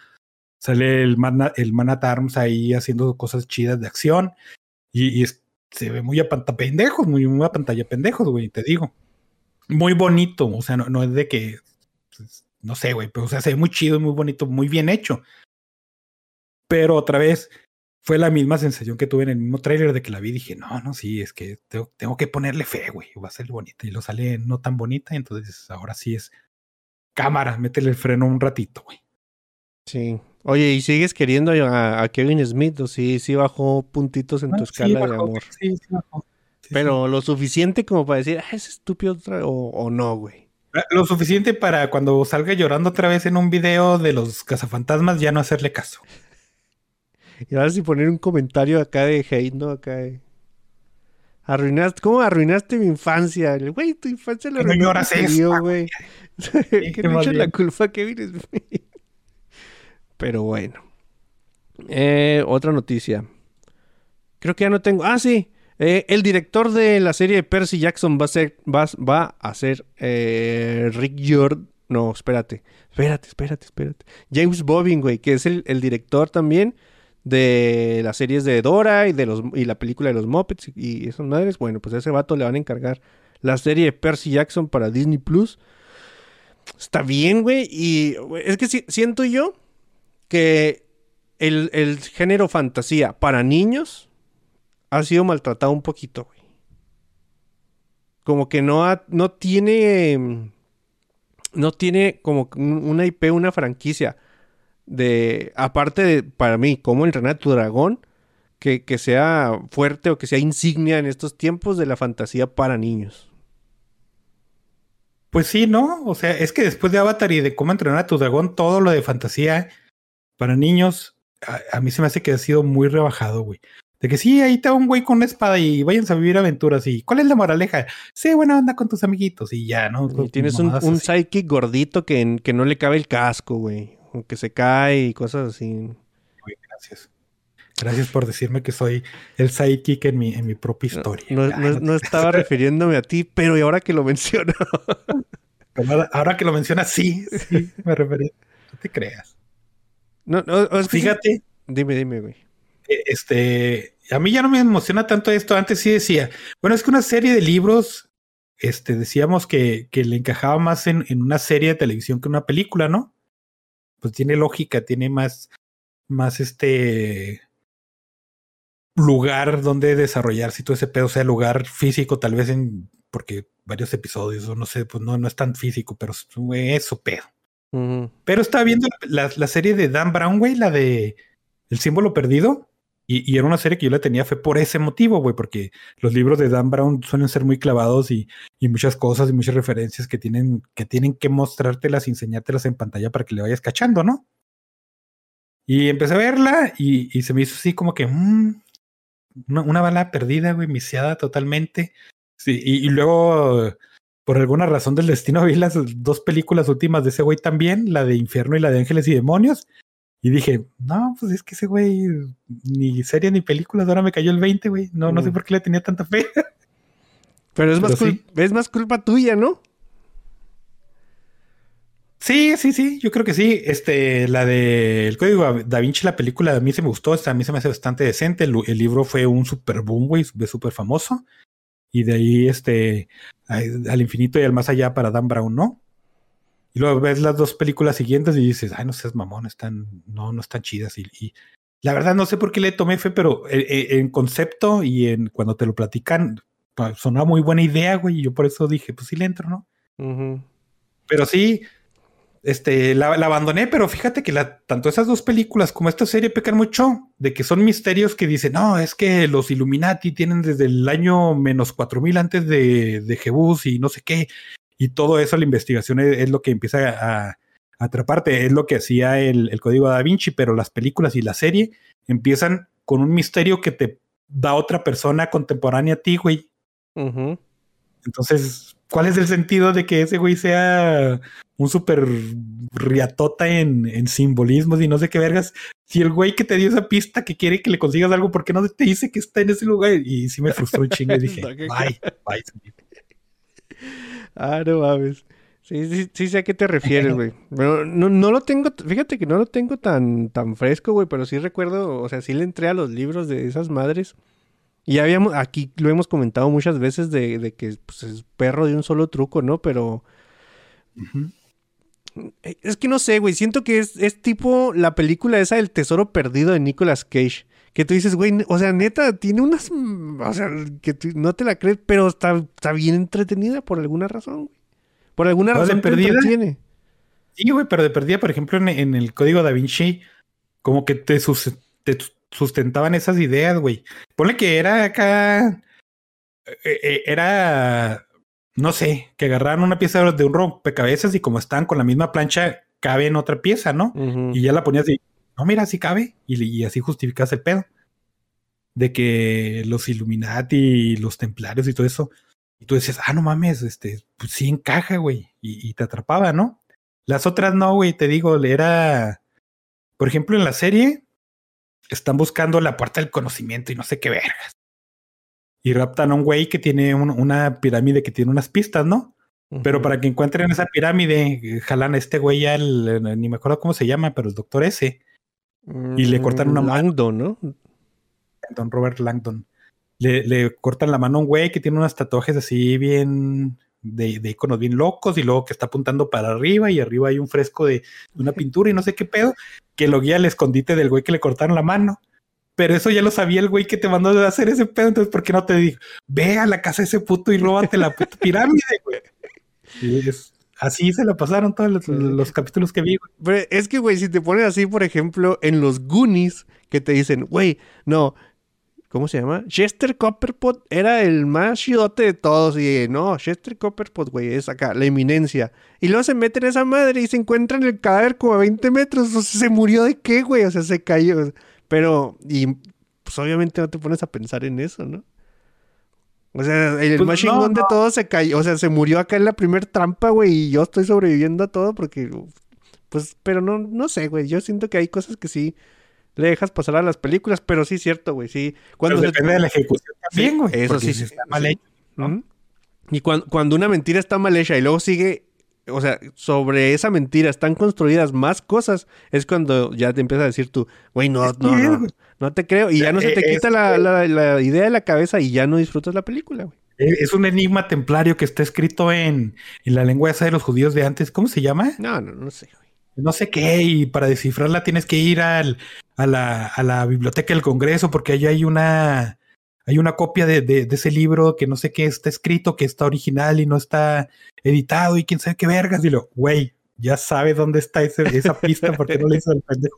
Sale el Man, el Man at Arms ahí haciendo cosas chidas de acción. Y, es, se ve muy a pantalla pendejos, muy, muy a pantalla pendejos, güey, te digo. Muy bonito, o sea, no, no es de que. Pues, no sé, güey, pero o sea, se ve muy chido, muy bonito, muy bien hecho. Pero otra vez, fue la misma sensación que tuve en el mismo tráiler de que la vi y dije, no, no, sí, es que tengo, tengo que ponerle fe, güey, va a ser bonita. Y lo sale no tan bonita, entonces ahora sí es cámara, métele el freno un ratito, güey. Sí. Oye, ¿y sigues queriendo a, a, Kevin Smith o sí, sí bajó puntitos en Ah, tu escala bajó, de amor? Sí, sí, bajó. Sí, Pero lo suficiente como para decir, ah, es estúpido otra, o, o no, güey. Lo suficiente para cuando salga llorando otra vez en un video de los cazafantasmas ya no hacerle caso. Y ahora sí poner un comentario acá de hate, ¿no? Acá de... Arruinaste, ¿cómo arruinaste mi infancia? Güey, tu infancia la arruinaste yo, güey. que no la culpa Kevin Smith. <laughs> Pero bueno. Eh, otra noticia. Creo que ya no tengo. Ah, sí. Eh, el director de la serie de Percy Jackson va a ser, va, va a ser eh, Rick Jordan. No, espérate. Espérate, espérate, espérate. James Bobbin, güey, que es el, el, director también de las series de Dora y de los y la película de los Muppets y, y esas madres. Bueno, pues a ese vato le van a encargar la serie de Percy Jackson para Disney Plus. Está bien, güey. Y es que si, siento yo que el, el género fantasía para niños ha sido maltratado un poquito, güey. Como que no, ha, no tiene. No tiene como una IP, una franquicia. De. Aparte de, para mí, como entrenar a tu dragón. Que, que sea fuerte o que sea insignia en estos tiempos de la fantasía para niños. Pues sí, ¿no? O sea, es que después de Avatar y de cómo entrenar a tu dragón, todo lo de fantasía para niños, a, a mí se me hace que ha sido muy rebajado, güey. De que sí, ahí está un güey con una espada y váyanse a vivir aventuras. ¿Y cuál es la moraleja? Sé buena onda con tus amiguitos y ya, ¿no? Y tienes un, un sidekick gordito que, que, no le cabe el casco, güey. Que se cae y cosas así. Muy gracias. Gracias por decirme que soy el sidekick en mi, en mi propia historia. No, no, no, no <laughs> estaba refiriéndome a ti, pero y ahora que lo menciono. ahora, ahora, que lo mencionas, sí, sí, me refería. No te creas. No, no, es que Fíjate. Sí. Dime, dime, güey. Este, a mí ya no me emociona tanto esto. Antes sí decía, bueno, es que una serie de libros, este, decíamos que, que le encajaba más en, en, una serie de televisión que una película, ¿no? Pues tiene lógica, tiene más, más este lugar donde desarrollarse y todo ese pedo, sea, lugar físico, tal vez en, porque varios episodios, o no sé, pues no, no es tan físico, pero es su pedo. Uh -huh. Pero estaba viendo la, la, serie de Dan Brown, güey, la de El símbolo perdido. Y, era una serie que yo la tenía fe por ese motivo, güey, porque los libros de Dan Brown suelen ser muy clavados y, muchas cosas y muchas referencias que tienen que, tienen que mostrártelas, enseñártelas en pantalla para que le vayas cachando, ¿no? Y empecé a verla y, se me hizo así como que mmm, una, bala perdida, güey, viciada totalmente. Sí, y, y, luego, por alguna razón del destino, <laughs> vi las dos películas últimas de ese güey también, la de Infierno y la de Ángeles y Demonios. Y dije, no, pues es que ese güey, ni serie ni películas, ahora me cayó el 20, güey. No, no sé Mm. por qué le tenía tanta fe. <laughs> Pero es más, cul- es más culpa tuya, ¿no? Sí, sí, sí, yo creo que sí. Este, la de El Código Da Vinci, la película, a mí se me gustó, a mí se me hace bastante decente. El, el libro fue un super boom, güey, súper famoso. Y de ahí, este, al infinito y al más allá para Dan Brown, ¿no? Y luego ves las dos películas siguientes y dices, ay, no seas mamón, están, no, no están chidas. Y, y la verdad no sé por qué le tomé fe, pero eh, eh, en concepto y en cuando te lo platican, sonaba muy buena idea, güey. Y yo por eso dije, pues sí le entro, ¿no? Pero sí, este, la, la abandoné, pero fíjate que la, tanto esas dos películas como esta serie pecan mucho de que son misterios que dicen, no, es que los Illuminati tienen desde el año menos 4000 antes de, de Jebus y no sé qué. Y todo eso, la investigación es, es lo que empieza a, a atraparte, es lo que hacía el, el código da Vinci, pero las películas y la serie empiezan con un misterio que te da otra persona contemporánea a ti, güey. Entonces, ¿cuál es el sentido de que ese güey sea un súper riatota en, en simbolismos y no sé qué vergas? Si el güey que te dio esa pista que quiere que le consigas algo, ¿por qué no te dice que está en ese lugar? Y sí me frustró un chingo y dije, <laughs> bye, bye. Ah, no mames. Sí, sí, sí sé a qué te refieres, güey. Pero no, no lo tengo, fíjate que no lo tengo tan, tan fresco, güey, pero sí recuerdo, o sea, sí le entré a los libros de esas madres. Y habíamos, aquí lo hemos comentado muchas veces de, de que pues, es perro de un solo truco, ¿no? Pero es que no sé, güey, siento que es, es tipo la película esa del tesoro perdido de Nicolas Cage. Que tú dices, güey, o sea, neta, tiene unas, o sea, que tú no te la crees, pero está, está bien entretenida por alguna razón, güey. Por alguna ¿No razón perdida? entretiene. Sí, güey, pero de perdida, por ejemplo, en, en el código da Vinci, como que te, sus- te sustentaban esas ideas, güey. Ponle que era acá. eh, eh, era. No sé, que agarraran una pieza de un rompecabezas y como están con la misma plancha, cabe en otra pieza, ¿no? Y ya la ponías y, no, mira, así cabe. Y, y así justificas el pedo. De que los Illuminati y los templarios y todo eso. Y tú dices, ah, no mames, este, pues sí encaja, güey. Y, y te atrapaba, ¿no? Las otras no, güey, te digo, era. Por ejemplo, en la serie, están buscando la puerta del conocimiento y no sé qué vergas. Y raptan a un güey que tiene un- una pirámide que tiene unas pistas, ¿no? Pero para que encuentren esa pirámide, eh, jalan a este güey al, eh, ni me acuerdo cómo se llama, pero el doctor ese, y le cortan una Mm, mano. Langdon, ¿no? Don Robert Langdon. Le, le cortan la mano a un güey que tiene unos tatuajes así bien de, de iconos bien locos y luego que está apuntando para arriba y arriba hay un fresco de, de una pintura y no sé qué pedo, que lo guía al escondite del güey que le cortaron la mano. Pero eso ya lo sabía el güey que te mandó a hacer ese pedo, entonces ¿por qué no te dijo? Ve a la casa de ese puto y róbate la puta pirámide, güey. <laughs> Y es- así se la pasaron todos los, los capítulos que vi, güey. Pero es que, güey, si te pones así, por ejemplo, en los Goonies, que te dicen, güey, no, ¿cómo se llama? Chester Copperpot era el más chidote de todos. Y no, Chester Copperpot, güey, es acá, la eminencia. Y luego se meten a esa madre y se encuentran el cadáver como a 20 metros. O sea, ¿se murió de qué, güey? O sea, se cayó. Pero, y pues obviamente no te pones a pensar en eso, ¿no? O sea, el Pues más no, chingón de no. todos se cayó. O sea, se murió acá en la primer trampa, güey. Y yo estoy sobreviviendo a todo porque pues, pero no, no sé, güey. Yo siento que hay cosas que sí le dejas pasar a las películas, pero sí es cierto, güey. Sí. Cuando Pero se- depende de la ejecución también, güey. eso sí, está mal hecho. Y cuan- cuando una mentira está mal hecha y luego sigue, o sea, sobre esa mentira están construidas más cosas, es cuando ya te empiezas a decir tú, güey, no, no, no, no te creo. Y ya no se te Eh, quita es- la, la- la idea de la cabeza y ya no disfrutas la película, güey. Eh, Es un enigma templario que está escrito en, en la lengua esa de los judíos de antes. ¿Cómo se llama? No, no, no sé, güey. No sé qué. Y para descifrarla tienes que ir al, a, la, a la biblioteca del Congreso porque allá hay una, hay una copia de, ese libro que no sé qué está escrito, que está original y no está editado y quién sabe qué vergas. Y lo, güey, ya sabes dónde está ese- esa pista porque no le hizo el pendejo.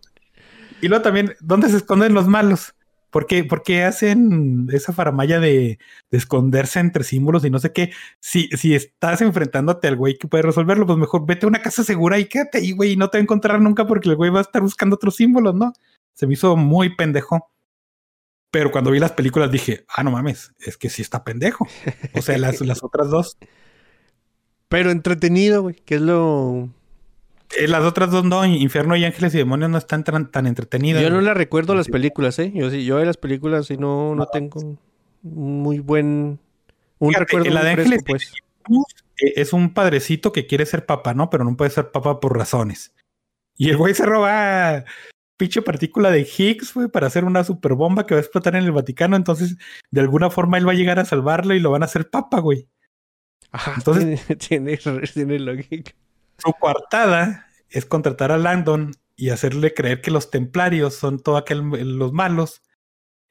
Y luego también, ¿dónde se esconden los malos? ¿Por qué, hacen esa faramaya de, de esconderse entre símbolos y no sé qué? Si, si estás enfrentándote al güey que puede resolverlo, pues mejor vete a una casa segura y quédate ahí, güey, y no te va a encontrar nunca porque el güey va a estar buscando otros símbolos, ¿no? Se me hizo muy pendejo. Pero cuando vi las películas dije, ah, no mames, es que sí está pendejo. O sea, las, las otras dos. Pero entretenido, güey, que es lo... Eh, las otras dos no, Infierno y Ángeles y Demonios no están tan, tan entretenidas. Yo no güey. la recuerdo las películas, ¿eh? Yo sí, yo de las películas sí no, no tengo un muy buen... Un Fíjate, recuerdo la muy de fresco, Ángeles pues. Eh, Es un padrecito que quiere ser papá, ¿no? Pero no puede ser papá por razones. Y el güey se roba pinche partícula de Higgs, güey, para hacer una superbomba que va a explotar en el Vaticano. Entonces, de alguna forma él va a llegar a salvarlo y lo van a hacer papa, güey. Ajá, Entonces- tiene, <laughs> tiene, tiene lógica. Su coartada es contratar a Langdon y hacerle creer que los templarios son todos aquel, los malos.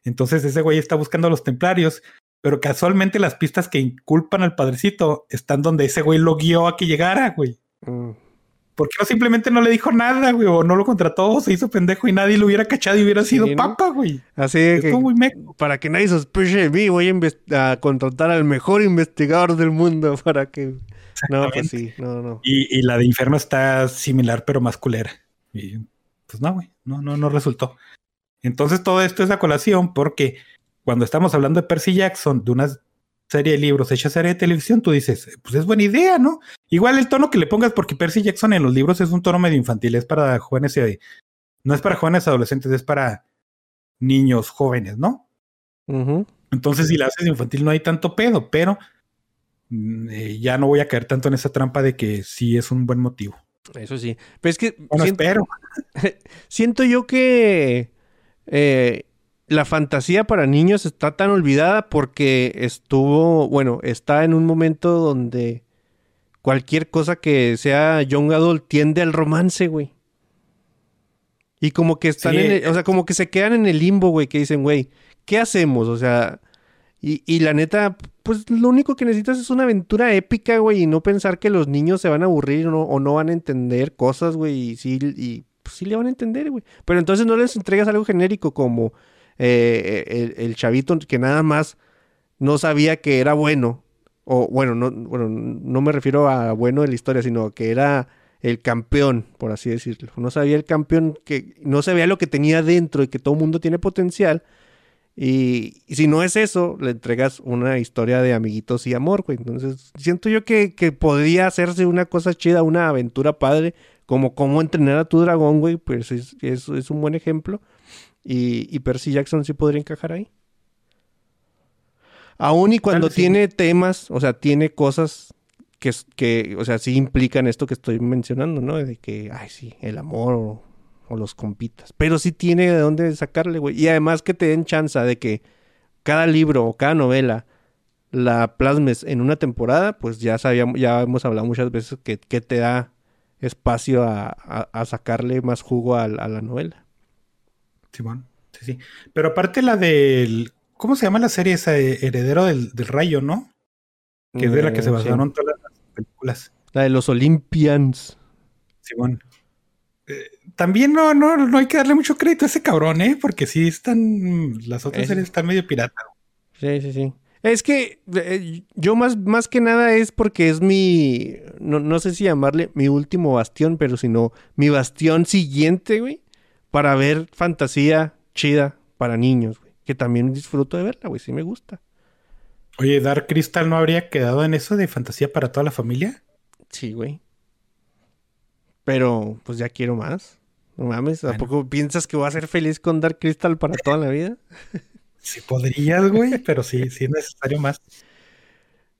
Entonces ese güey está buscando a los templarios, pero casualmente las pistas que inculpan al padrecito están donde ese güey lo guió a que llegara, güey. Mm. ¿Por qué no simplemente no le dijo nada, güey? O no lo contrató, o se hizo pendejo y nadie lo hubiera cachado y hubiera sido papa, güey. Así de que, muy meco. para que nadie sospeche de mí, voy a, contratar al mejor investigador del mundo <laughs> para que... No, pues sí, no, no. Y, y la de Inferno está similar, pero más culera. Y pues no, güey, no, no, no resultó. Entonces todo esto es a colación porque cuando estamos hablando de Percy Jackson, de una serie de libros hecha serie de televisión, tú dices, pues es buena idea, ¿no? Igual el tono que le pongas, porque Percy Jackson en los libros es un tono medio infantil, es para jóvenes y no es para jóvenes adolescentes, es para niños jóvenes, ¿no? Entonces, si la haces infantil, no hay tanto pedo, pero mm, eh, ya no voy a caer tanto en esa trampa de que sí es un buen motivo. Eso sí. Pero es que Bueno, siento, espero. <laughs> siento yo que eh, la fantasía para niños está tan olvidada porque estuvo, bueno, está en un momento donde cualquier cosa que sea young adult tiende al romance, güey. Y como que están Sí, en el- o sea, como que se quedan en el limbo, güey, que dicen, güey, ¿qué hacemos? O sea, y, y la neta, pues lo único que necesitas es una aventura épica, güey, y no pensar que los niños se van a aburrir o no, o no van a entender cosas, güey, y sí, y pues, sí le van a entender, güey. Pero entonces no les entregas algo genérico como eh, el, el chavito que nada más no sabía que era bueno. O bueno, no, bueno, no me refiero a bueno de la historia, sino que era el campeón, por así decirlo. No sabía el campeón que no sabía lo que tenía dentro y que todo mundo tiene potencial. Y, si no es eso, le entregas una historia de amiguitos y amor, güey. Entonces, siento yo que, que podría hacerse una cosa chida, una aventura padre, como cómo entrenar a tu dragón, güey. Pues es, es, es un buen ejemplo. Y, y Percy Jackson sí podría encajar ahí. Aún y cuando sí. tiene temas, o sea, tiene cosas que, que, o sea, sí implican esto que estoy mencionando, ¿no? De que, ay, sí, el amor o, o los compitas. Pero sí tiene de dónde sacarle, güey. Y además que te den chance de que cada libro o cada novela la plasmes en una temporada, pues ya sabíamos, ya hemos hablado muchas veces que, que te da espacio a, a- a sacarle más jugo a, a la novela. Simón, sí, sí. Pero aparte la del. ¿Cómo se llama la serie esa? Eh, Heredero del, del Rayo, ¿no? Que es de la que se Eh, basaron sí. todas las películas. La de los Olympians. Simón. Eh, también no, no, no hay que darle mucho crédito a ese cabrón, ¿eh? Porque sí están. Las otras Eh. series están medio pirata. Sí, sí, sí. Es que eh, yo más, más que nada es porque es mi, no, no sé si llamarle mi último bastión, pero sino mi bastión siguiente, güey, para ver fantasía chida para niños, güey. Que también disfruto de verla, güey, sí me gusta. Oye, Dark Crystal no habría quedado en eso de fantasía para toda la familia. Sí, güey. Pero, pues ya quiero más. No mames, ¿a Bueno. poco piensas que voy a ser feliz con Dark Crystal para toda la vida? <laughs> Sí podrías, güey, pero sí, sí es necesario más.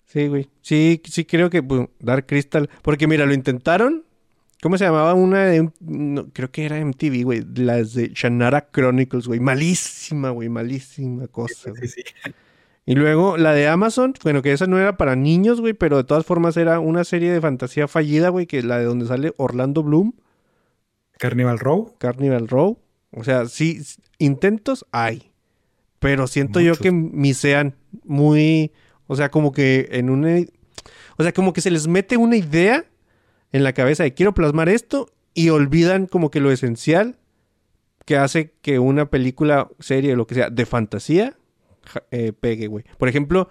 Sí, güey. Sí, sí creo que pues, Dark Crystal. Porque mira, lo intentaron. ¿Cómo se llamaba una de no, creo que era MTV, güey. Las de Shannara Chronicles, güey. Malísima, güey. Malísima cosa, güey. Sí, sí. Y luego la de Amazon, bueno, que esa no era para niños, güey, pero de todas formas era una serie de fantasía fallida, güey, que es la de donde sale Orlando Bloom, Carnival Row. Carnival Row. O sea, sí, intentos hay. Pero siento yo que misean muy. O sea, como que en una. O sea, como que se les mete una idea en la cabeza de quiero plasmar esto y olvidan como que lo esencial que hace que una película, serie, lo que sea, de fantasía eh, pegue, güey. Por ejemplo,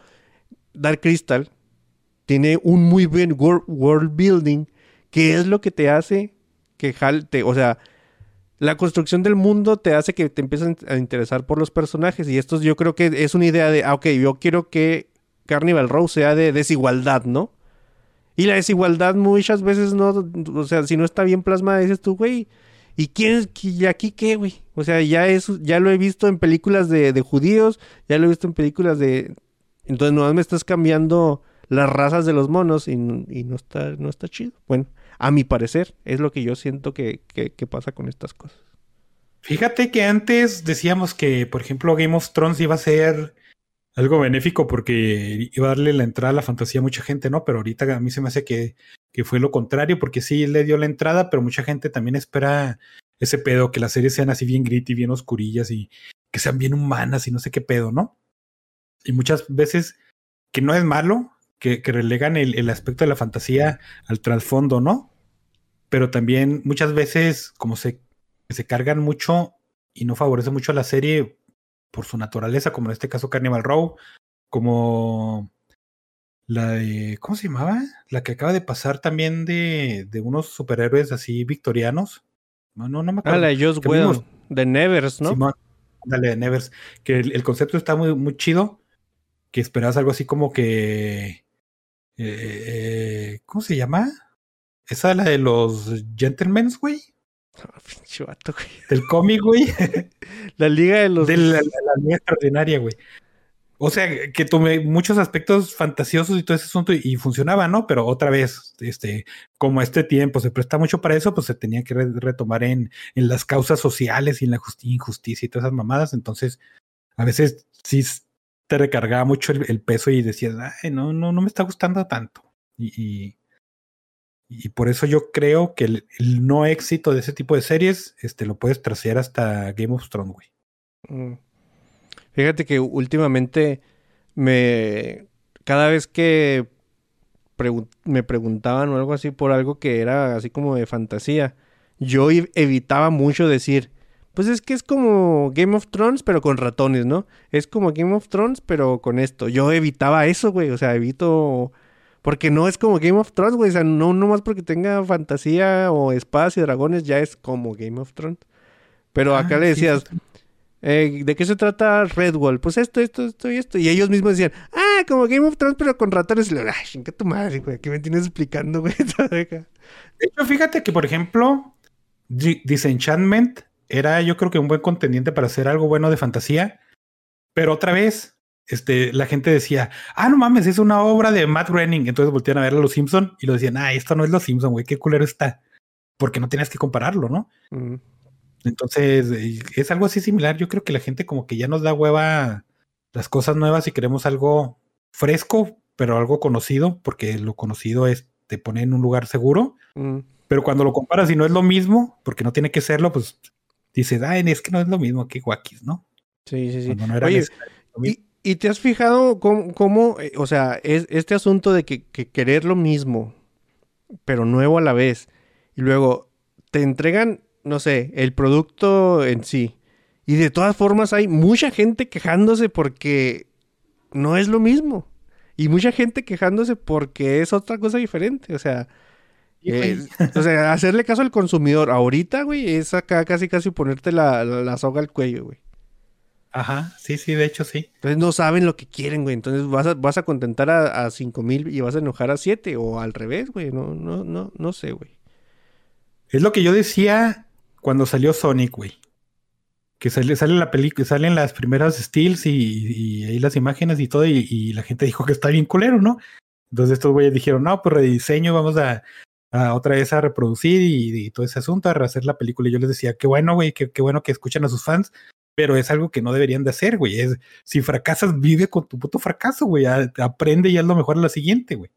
Dark Crystal tiene un muy buen wor- world building que es lo que te hace que jalte, o sea, la construcción del mundo te hace que te empieces a interesar por los personajes y esto yo creo que es una idea de, ah, ok, yo quiero que Carnival Row sea de desigualdad, ¿no? Y la desigualdad muchas veces no, o sea, si no está bien plasmada, dices tú, güey, ¿y quién y aquí qué, güey? O sea, ya es, ya lo he visto en películas de, de judíos, ya lo he visto en películas de... Entonces, nomás me estás cambiando las razas de los monos y, y no, está, no está chido. Bueno, a mi parecer, es lo que yo siento que, que pasa con estas cosas. Fíjate que antes decíamos que, por ejemplo, Game of Thrones iba a ser algo benéfico porque iba a darle la entrada a la fantasía a mucha gente, ¿no? Pero ahorita a mí se me hace que, que fue lo contrario, porque sí le dio la entrada, pero mucha gente también espera ese pedo, que las series sean así bien gritty, bien oscurillas y que sean bien humanas y no sé qué pedo, ¿no? Y muchas veces que no es malo, que, que relegan el, el aspecto de la fantasía al trasfondo, ¿no? Pero también muchas veces, como se se cargan mucho y no favorece mucho a la serie por su naturaleza, como en este caso Carnival Row, como la de, ¿cómo se llamaba? La que acaba de pasar también de, de unos superhéroes así victorianos. No, no, no me Ah, acuerdo. la de vimos- Whedon, de Nevers, ¿no? Simón, dale, de Nevers. Que el, el concepto está muy, muy chido. Que esperas algo así como que. eh, eh, ¿Cómo se llama? Esa la de los Gentlemen, güey. <laughs> Pinche vato, güey. Del cómic, güey. <laughs> La Liga de los... de la, la, la línea extraordinaria, güey. O sea, que tomé muchos aspectos fantasiosos y todo ese asunto y, y funcionaba, ¿no? Pero otra vez, este, como este tiempo se presta mucho para eso, pues se tenía que re- retomar en, en las causas sociales y en la justi- injusticia y todas esas mamadas. Entonces, a veces sí te recargaba mucho el, el peso y decías, ay, no, no, no me está gustando tanto. Y, y, y por eso yo creo que el, no éxito de ese tipo de series, este, lo puedes trasear hasta Game of Thrones, güey. Mm. Fíjate que últimamente me... Cada vez que me preguntaban o algo así por algo que era así como de fantasía, yo ev- evitaba mucho decir, pues es que es como Game of Thrones pero con ratones, ¿no? Es como Game of Thrones pero con esto. Yo evitaba eso, güey, o sea, evito... Porque no es como Game of Thrones, güey, o sea, no, no más porque tenga fantasía o espadas y dragones ya es como Game of Thrones. Pero acá Ah, le sí, decías, sí, eh, ¿de qué se trata Redwall? Pues esto, esto, esto y esto. Y ellos mismos decían, ah, como Game of Thrones, pero con ratones. Y le ay, chinga tu madre, güey. ¿Qué me tienes explicando, güey? <laughs> De hecho, fíjate que, por ejemplo, Di- Disenchantment era yo creo que un buen contendiente para hacer algo bueno de fantasía, pero otra vez, este, la gente decía, ah, no mames, es una obra de Matt Groening. Entonces voltean a ver a los Simpson y lo decían, ah, esto no es los Simpson, güey, qué culero está. Porque no tenías que compararlo, ¿no? Entonces, eh, es algo así similar. Yo creo que la gente como que ya nos da hueva las cosas nuevas y queremos algo fresco, pero algo conocido, porque lo conocido es te pone en un lugar seguro. Pero cuando lo comparas y no es lo mismo, porque no tiene que serlo, pues dices, ay, es que no es lo mismo que guaquis, ¿no? Sí, sí, sí. Cuando no era Oye. ¿Y, te has fijado cómo, cómo, eh, o sea, es este asunto de que, que querer lo mismo, pero nuevo a la vez, y luego te entregan, no sé, el producto en sí, y de todas formas hay mucha gente quejándose porque no es lo mismo, y mucha gente quejándose porque es otra cosa diferente, o sea, eh, o sea, hacerle caso al consumidor ahorita, güey, es acá casi casi ponerte la, la, la soga al cuello, güey. Ajá, sí, sí, de hecho sí. Entonces no saben lo que quieren, güey. Entonces vas a, vas a contentar a, a 5 mil y vas a enojar a 7 o al revés, güey. No, no, no, no sé, güey. Es lo que yo decía cuando salió Sonic, güey. Que sale, sale la película, salen las primeras stills y, y ahí las imágenes y todo, y, y la gente dijo que está bien culero, ¿no? Entonces estos güeyes dijeron, no, pues rediseño, vamos a, a otra vez a reproducir y, y todo ese asunto, a rehacer la película. Y yo les decía, qué bueno, güey, qué, qué bueno que escuchan a sus fans, pero es algo que no deberían de hacer, güey. Es, si fracasas, vive con tu puto fracaso, güey. Aprende y haz lo mejor a la siguiente, güey.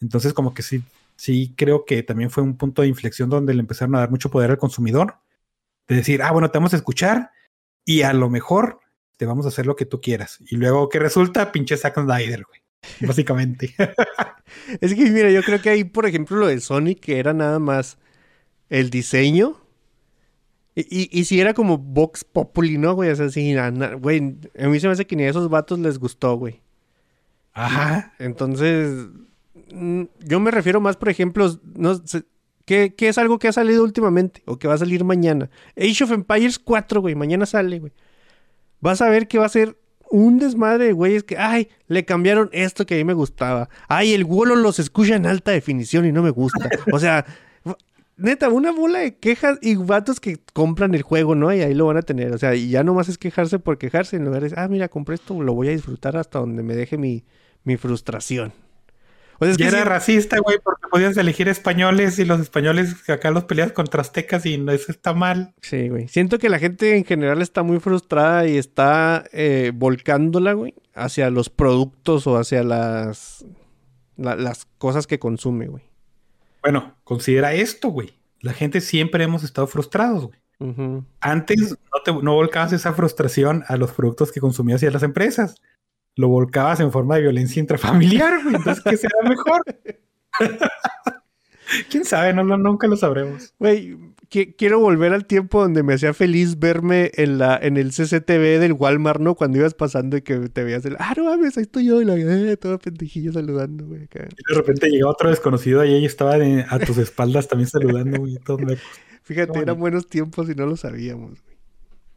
Entonces, como que sí, sí creo que también fue un punto de inflexión donde le empezaron a dar mucho poder al consumidor. De decir, ah, bueno, te vamos a escuchar y a lo mejor te vamos a hacer lo que tú quieras. Y luego, ¿qué resulta? Pinche Zack Snyder, güey. Básicamente. <laughs> Es que, mira, yo creo que ahí, por ejemplo, lo de Sonic, que era nada más el diseño. Y, y, si era como Vox Populi, ¿no, güey? O sea, sí, güey, a mí se me hace que ni a esos vatos les gustó, güey. Ajá. Entonces, mm, yo me refiero más, por ejemplo, no sé, ¿qué, qué es algo que ha salido últimamente o que va a salir mañana? Age of Empires 4, güey, mañana sale, güey. Vas a ver que va a ser un desmadre de güeyes que, ay, le cambiaron esto que a mí me gustaba. Ay, el Wolo los escucha en alta definición y no me gusta. O sea, neta, una bola de quejas y vatos que compran el juego, ¿no? Y ahí lo van a tener. O sea, y ya nomás es quejarse por quejarse. En lugar de, ah, mira, compré esto, lo voy a disfrutar hasta donde me deje mi, mi frustración. O sea, es que era racista, güey, porque podías elegir españoles y los españoles acá los peleas contra aztecas y eso está mal. Sí, güey. Siento que la gente en general está muy frustrada y está eh, volcándola, güey, hacia los productos o hacia las, las cosas que consume, güey. Bueno, considera esto, güey. La gente siempre hemos estado frustrados, güey. Antes no, te, no volcabas esa frustración a los productos que consumías y a las empresas. Lo volcabas en forma de violencia intrafamiliar, güey. Entonces, ¿qué será mejor? <laughs> <laughs> ¿Quién sabe? No, nunca lo sabremos. Güey, quiero volver al tiempo donde me hacía feliz verme en la en el CCTV del Walmart, ¿no? Cuando ibas pasando y que te veías el, ah, no mames, ahí estoy yo, y la eh, todo pendejillo saludando, güey. Y de repente llegaba otro desconocido ahí y estaba a tus espaldas también saludando, güey. <laughs> Fíjate, eran buenos tiempos y no lo sabíamos, güey.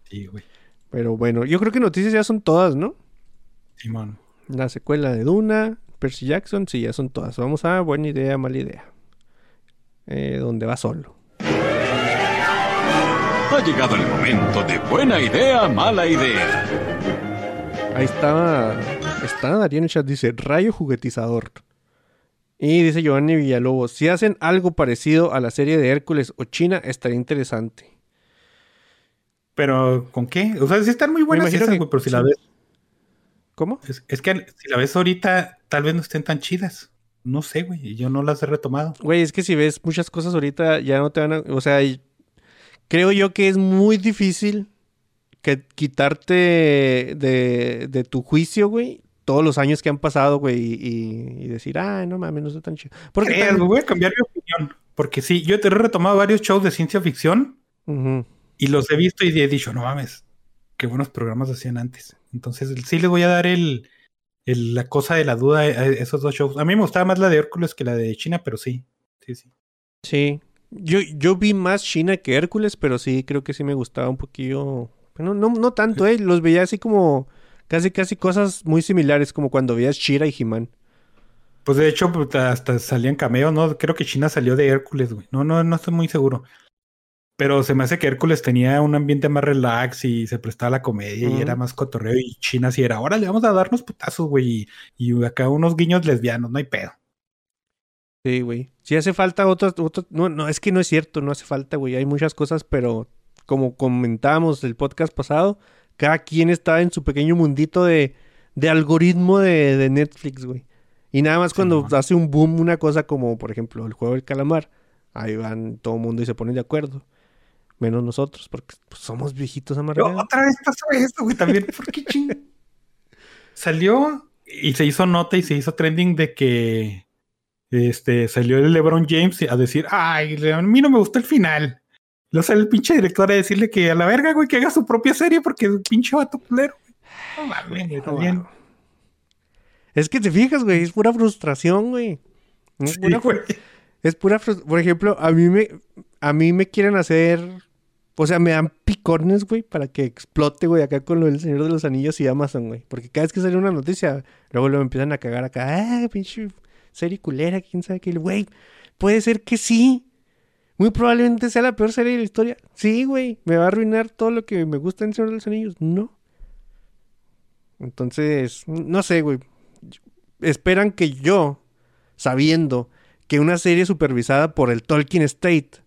Sí, güey. Pero bueno, yo creo que noticias ya son todas, ¿no? Simón. La secuela de Duna, Percy Jackson, sí, ya son todas. Vamos a buena idea, mala idea. Eh, donde va solo. Ha llegado el momento de buena idea, mala idea. Ahí está, está Darío en el chat, dice rayo juguetizador. Y dice Giovanni Villalobos, si hacen algo parecido a la serie de Hércules o China, estaría interesante. Pero, ¿con qué? O sea, sí están muy buenas esas, pero si la ves... ¿Cómo? Es, que si la ves ahorita, tal vez no estén tan chidas. No sé, güey, yo no las he retomado. Güey, es que si ves muchas cosas ahorita, ya no te van a... O sea, creo yo que es muy difícil que quitarte de, tu juicio, güey, todos los años que han pasado, güey, y, decir, ah, no mames, no está tan chido. Porque voy a cambiar mi opinión. Porque sí, yo te he retomado varios shows de ciencia ficción y los he visto y he dicho, no mames, qué buenos programas hacían antes. Entonces, sí les voy a dar el, la cosa de la duda a esos dos shows. A mí me gustaba más la de Hércules que la de China, pero sí, sí, sí. Sí, yo, yo vi más China que Hércules, pero sí, creo que sí me gustaba un poquillo. Bueno, no, no tanto, ¿eh? Los veía así como casi, casi cosas muy similares, como cuando veías Shira y He-Man. Pues de hecho, hasta salían cameos, ¿no? Creo que China salió de Hércules, güey. No, no, no estoy muy seguro. Pero se me hace que Hércules tenía un ambiente más relax y se prestaba a la comedia y era más cotorreo. Y China sí era, ahora le vamos a darnos putazos, güey. Y, y acá unos guiños lesbianos, no hay pedo. Sí, güey. Si hace falta otras, no, no, es que no es cierto, no hace falta, güey. Hay muchas cosas, pero como comentábamos el podcast pasado, cada quien está en su pequeño mundito de, de algoritmo de, Netflix, güey. Y nada más cuando hace un boom una cosa como, por ejemplo, el juego del calamar, ahí van todo el mundo y se ponen de acuerdo. Menos nosotros, porque pues, somos viejitos amargados. otra vez pasó esto, güey, también. ¿Por qué ching? Salió y se hizo nota y se hizo trending de que este, salió el LeBron James a decir, ay, a mí no me gustó el final. Lo sale el pinche director a decirle que a la verga, güey, que haga su propia serie porque es un pinche vato culero. No Es que te fijas, güey, es pura frustración, güey. Es pura, es pura frustración. Por ejemplo, a mí me, a mí me quieren hacer, o sea, me dan picornes, güey, para que explote, güey, acá con lo del Señor de los Anillos y Amazon, güey. Porque cada vez que sale una noticia, luego lo empiezan a cagar acá, ah, pinche serie culera, quién sabe qué. Güey, puede ser que sí. Muy probablemente sea la peor serie de la historia. Sí, güey. ¿Me va a arruinar todo lo que me gusta en Señor de los Anillos? No. Entonces, no sé, güey. Esperan que yo, sabiendo que una serie supervisada por el Tolkien State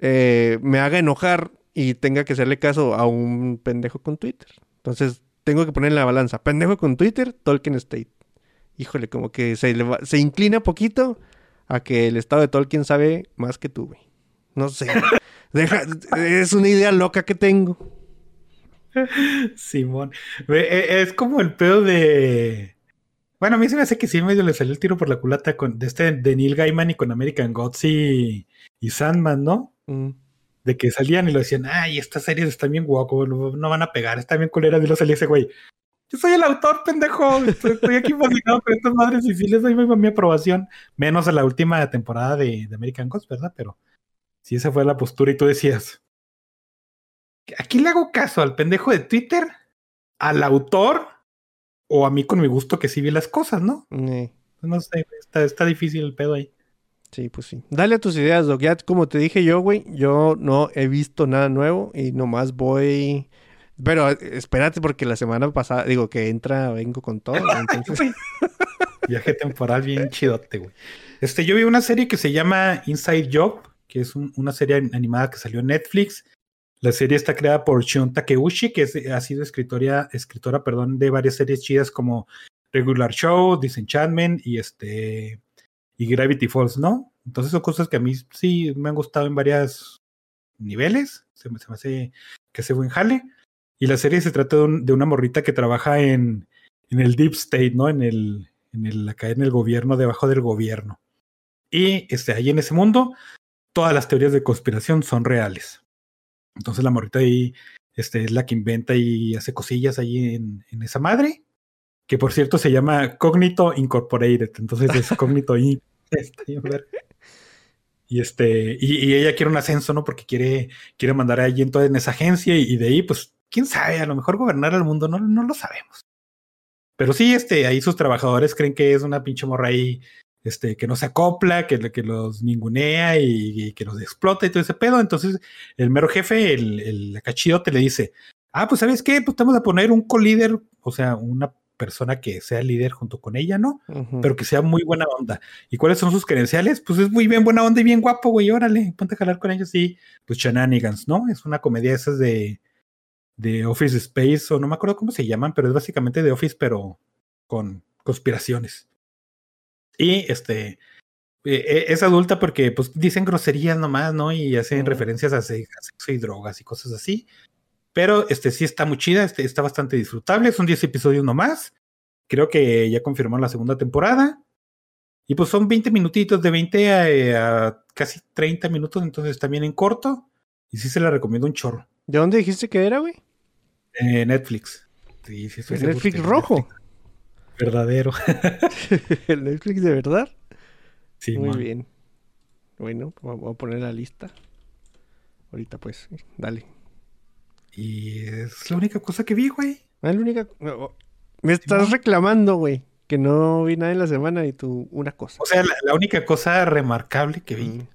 eh, me haga enojar y tenga que hacerle caso a un pendejo con Twitter. Entonces, tengo que poner en la balanza. Pendejo con Twitter, Tolkien State híjole, como que se, se inclina poquito a que el estado de Tolkien sabe más que tú, güey. No sé. <laughs> Deja, es una idea loca que tengo. Simón. E, es como el pedo de. Bueno, a mí se me hace que sí medio le salió el tiro por la culata con de este de Neil Gaiman y con American Gods y, Sandman, ¿no? Mm. De que salían y lo decían, ay, estas series están bien guapo, no van a pegar, están bien culeras. Y lo salía ese güey. Yo soy el autor, pendejo. Estoy, aquí fascinado con estas madres y sí les doy mi, aprobación. Menos en la última temporada de, American Gods, ¿verdad? Pero si esa fue la postura y tú decías, aquí le hago caso al pendejo de Twitter al autor o a mí con mi gusto que sí vi las cosas, ¿no? No sé, está, está difícil el pedo ahí. Sí, pues sí. Dale a tus ideas, Doc. Ya como te dije yo, güey, yo no he visto nada nuevo y nomás voy... Pero eh, espérate porque la semana pasada, digo que entra, vengo con todo. Entonces, <laughs> Viaje temporal bien chidote, güey. Este, yo vi una serie que se llama Inside Job, que es un- una serie animada que salió en Netflix. La serie está creada por Shion Takeuchi, que ha sido escritora, escritora perdón, de varias series chidas como Regular Show, Disenchantment y este y Gravity Falls, ¿no? Entonces son cosas que a mí sí me han gustado en varios niveles. Se me, se me hace que hace buen jale. Y la serie se trata de una morrita que trabaja en, en el Deep State, ¿no? En el, en el, acá en el gobierno, debajo del gobierno. Y este, ahí en ese mundo, todas las teorías de conspiración son reales. Entonces la morrita ahí este, es la que inventa y hace cosillas ahí en, en esa madre, que por cierto se llama Cognito Incorporated. Entonces es <laughs> Cognito Inc. Verga. Y este, y, y ella quiere un ascenso, ¿no? Porque quiere, quiere mandar a alguien toda en esa agencia, y, y de ahí, pues, quién sabe, a lo mejor gobernar al mundo, no, no lo sabemos. Pero sí, este, ahí sus trabajadores creen que es una pinche morra ahí, este, que no se acopla, que, que los ningunea y, y que los explota y todo ese pedo. Entonces, el mero jefe, el, el cachidote, le dice: Ah, pues, ¿sabes qué? Pues te vamos a poner un co-líder, o sea, una persona que sea líder junto con ella, ¿no? pero que sea muy buena onda. ¿Y cuáles son sus credenciales? Pues es muy bien buena onda y bien guapo, güey, órale, ponte a jalar con ellos y pues Shenanigans, ¿no? Es una comedia esas de, de Office Space, o no me acuerdo cómo se llaman, pero es básicamente de Office, pero con conspiraciones. Y este, eh, eh, es adulta porque pues dicen groserías nomás, ¿no? Y hacen referencias a sexo y drogas y cosas así. Pero este sí está muy chida, este, está bastante disfrutable, son 10 episodios nomás. Creo que ya confirmaron la segunda temporada. Y pues son 20 minutitos, de 20 a, eh, a casi 30 minutos, entonces también en corto. Y sí se la recomiendo un chorro. ¿De dónde dijiste que era, güey? Eh, Netflix. Sí, El Netflix rojo. Netflix verdadero. <laughs> El Netflix de verdad. Sí, Muy man. bien. Bueno, voy a poner la lista. Ahorita pues, dale. Y es la única cosa que vi, güey. Ah, la única... Me estás reclamando, güey, que no vi nada en la semana y tú una cosa. O sea, la, la única cosa remarcable que vi. Mm.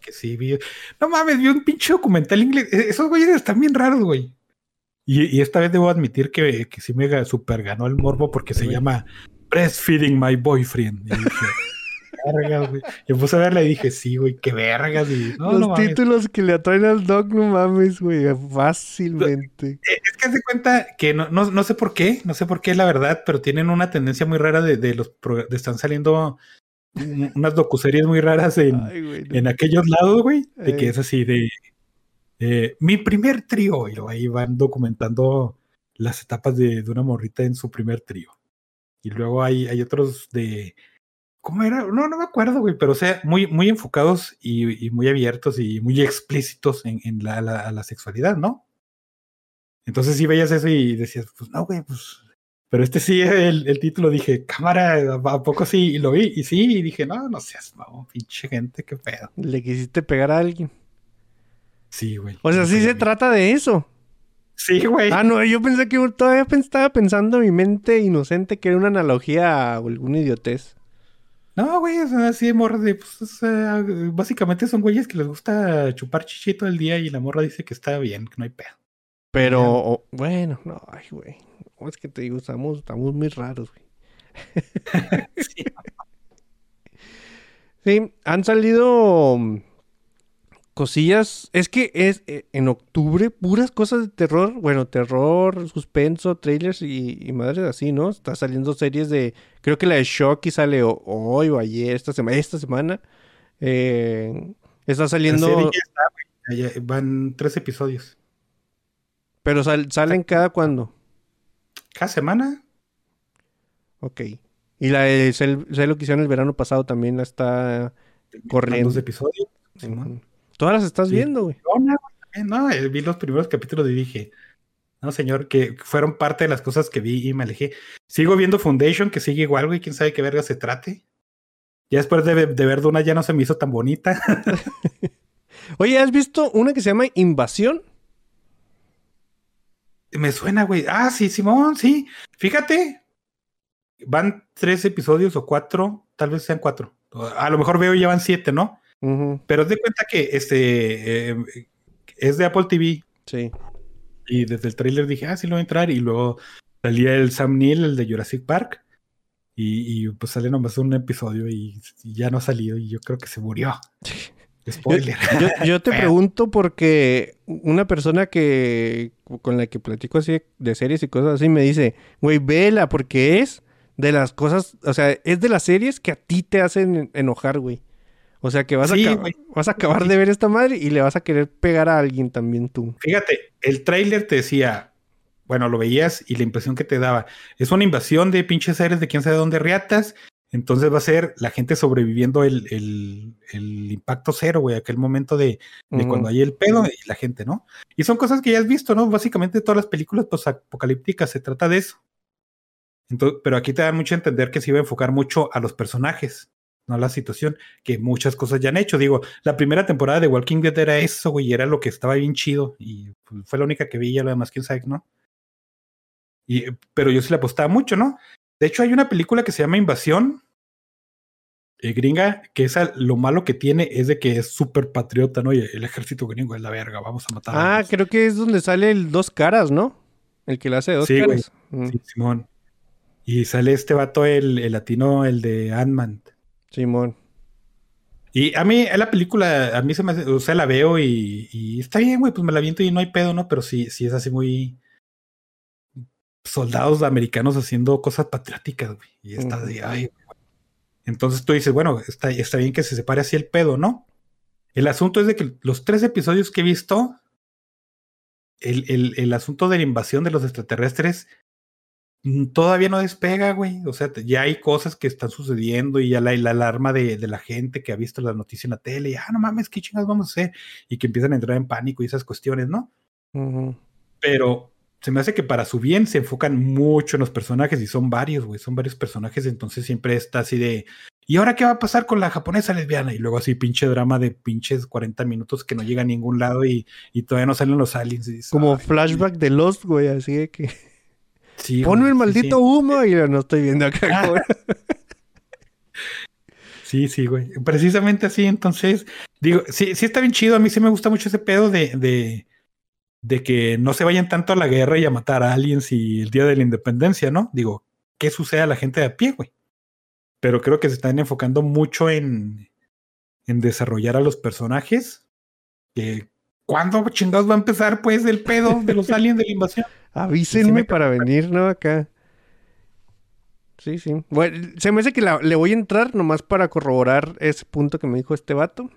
Que sí vi. No mames, vi un pinche documental inglés. E- Esos güeyes están bien raros, güey. Y, y esta vez debo admitir que, que sí me super ganó el morbo porque se Güey. llama Breastfeeding My Boyfriend. Y dije, <laughs> vergas, güey. Y me puse a verla y dije, sí, güey, qué vergas. Y, no, Los no mames. títulos que le atraen al doc, no mames, güey, fácilmente. Es que se cuenta que no, no, no sé por qué, no sé por qué la verdad, pero tienen una tendencia muy rara de, de los de están saliendo un- unas docuseries muy raras en, Ay, güey. no. en aquellos lados, güey, de que Eh. es así de eh, mi primer trío, y luego ahí van documentando las etapas de, de una morrita en su primer trío. Y luego hay, hay otros de. ¿Cómo era? No, no me acuerdo, güey, pero o sea, muy, muy enfocados y, y muy abiertos y muy explícitos en, en la, la- la sexualidad, ¿no? Entonces sí veías eso y decías, pues no, güey, pues. Pero este sí, el, el título dije, cámara, ¿a poco sí? Y lo vi, y sí, y dije, no, no seas, no, pinche gente, qué pedo. Le quisiste pegar a alguien. Sí, güey. O sea, sí se trata de eso. Sí, güey. Ah, no, yo pensé que todavía estaba pensando en mi mente inocente que era una analogía a alguna idiotez. No, güey, es así de morra de, pues, o sea, básicamente son güeyes que les gusta chupar chichi todo el día y la morra dice que está bien, que no hay pedo. Pero, o- bueno, no, ay, güey. Es que te digo, estamos, estamos muy raros, güey. <laughs> Sí. Sí, han salido cosillas. Es que es eh, en octubre puras cosas de terror. Bueno, terror, suspenso, trailers y, y madres así, ¿no? Está saliendo series de. Creo que la de Shocky sale ho- hoy o ayer, esta semana. Esta semana. Eh, está La saliendo. serie ya está. Ya- van tres episodios. Pero sal- salen cada cuando. Cada semana. Ok. Y la de sé, lo que hicieron el verano pasado también la está corriendo. Dos episodios. Simón. Ujú. Todas las estás Sí. viendo, güey. No, no, eh, no, vi los primeros capítulos y dije, no, señor, que fueron parte de las cosas que vi y me alejé. Sigo viendo Foundation, que sigue igual, güey, quién sabe qué verga se trate. Ya después de, de ver Duna ya no se me hizo tan bonita. <laughs> Oye, ¿has visto una que se llama Invasión? Me suena, güey. Ah, sí, Simón, sí. Fíjate. Van tres episodios o cuatro, tal vez sean cuatro. A lo mejor veo ya van siete, ¿no? Pero de cuenta que este eh, es de Apple TV. Sí. Y desde el tráiler dije, ah, sí lo voy a entrar. Y luego salía el Sam Neill, el de Jurassic Park. Y, y, pues sale nomás un episodio y, y ya no ha salido. Y yo creo que se murió. <laughs> Spoiler. yo- yo te <laughs> pregunto porque una persona que con la que platico así de series y cosas así me dice, güey, vela porque es de las cosas, o sea, es de las series que a ti te hacen enojar, güey. O sea, que vas, Sí, a, vas acabar de ver esta madre y le vas a querer pegar a alguien también tú. Fíjate, el tráiler te decía, bueno, lo veías y la impresión que te daba, es una invasión de pinches seres de quién sabe dónde riatas, entonces va a ser la gente sobreviviendo el, el- el impacto cero, güey, aquel momento de, cuando hay el pedo y la gente, ¿no? Y son cosas que ya has visto, ¿no? Básicamente todas las películas apocalípticas se trata de eso. Entonces, pero aquí te dan mucho a entender que se iba a enfocar mucho a los personajes, no la situación, que muchas cosas ya han hecho. Digo, la primera temporada de Walking Dead era eso, güey, y era lo que estaba bien chido. Y pues, fue la única que vi, ya lo demás, quién sabe, ¿no? Y, pero yo sí le apostaba mucho, ¿no? De hecho, hay una película que se llama Invasión, eh, gringa, que esa lo malo que tiene es de que es súper patriota, ¿no? Y el ejército gringo es la verga, vamos a matar a Ah, creo que es donde sale el dos caras, ¿no? El que le hace dos Sí, güey. caras. Mm, Sí, Simón. Y sale este vato, el, el latino, el de Ant-Man. Simón. Y a mí, la película, a mí se me hace, o sea, la veo y, y está bien, güey, pues me la viento y no hay pedo, ¿no? Pero sí, sí es así muy soldados americanos haciendo cosas patrióticas, güey. Y está de, ay, güey. Entonces tú dices, bueno, está, está bien que se separe así el pedo, ¿no? El asunto es de que los tres episodios que he visto, el, el, el asunto de la invasión de los extraterrestres todavía no despega, güey. O sea, ya hay cosas que están sucediendo y ya la, la alarma de, de la gente que ha visto la noticia en la tele y, ah, no mames, ¿qué chingas vamos a hacer? Y que empiezan a entrar en pánico y esas cuestiones, ¿no? Pero se me hace que para su bien se enfocan mucho en los personajes y son varios, güey, son varios personajes, entonces siempre está así de, ¿y ahora qué va a pasar con la japonesa lesbiana? Y luego así pinche drama de pinches 40 minutos que no llega a ningún lado y, y todavía no salen los aliens. y Como "Ay, flashback de Lost, güey, así de que... sí, Ponme el maldito sí. humo y lo no estoy viendo acá. Ah. Sí, sí, güey. Precisamente así, entonces, digo, sí, sí está bien chido. A mí sí me gusta mucho ese pedo de, de, de que no se vayan tanto a la guerra y a matar a aliens y el día de la independencia, ¿no? Digo, ¿qué sucede a la gente de a pie, güey? Pero creo que se están enfocando mucho en, en desarrollar a los personajes. Que, ¿Cuándo chingados va a empezar, pues, el pedo de los <laughs> aliens de la invasión? Avísenme me para venir, ¿no? Acá. Sí, sí. Bueno, se me hace que la- le voy a entrar nomás para corroborar ese punto que me dijo este vato.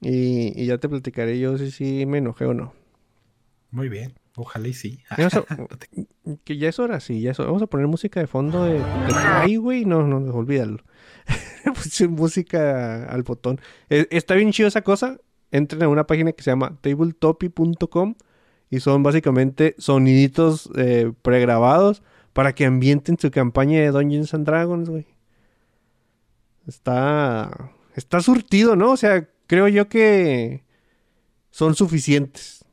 Y, y ya te platicaré yo si sí me enojé o no. Muy bien, ojalá y sí. <laughs> <laughs> Que ya es hora, sí, ya es hora. Vamos a poner música de fondo de, de Ay, güey, no, no, olvídalo. <laughs> Puse música al botón. Eh, está bien chido esa cosa. Entren a una página que se llama tabletopy.com y son básicamente soniditos eh, pregrabados para que ambienten su campaña de Dungeons and Dragons, güey. Está está surtido, ¿no? O sea, creo yo que son suficientes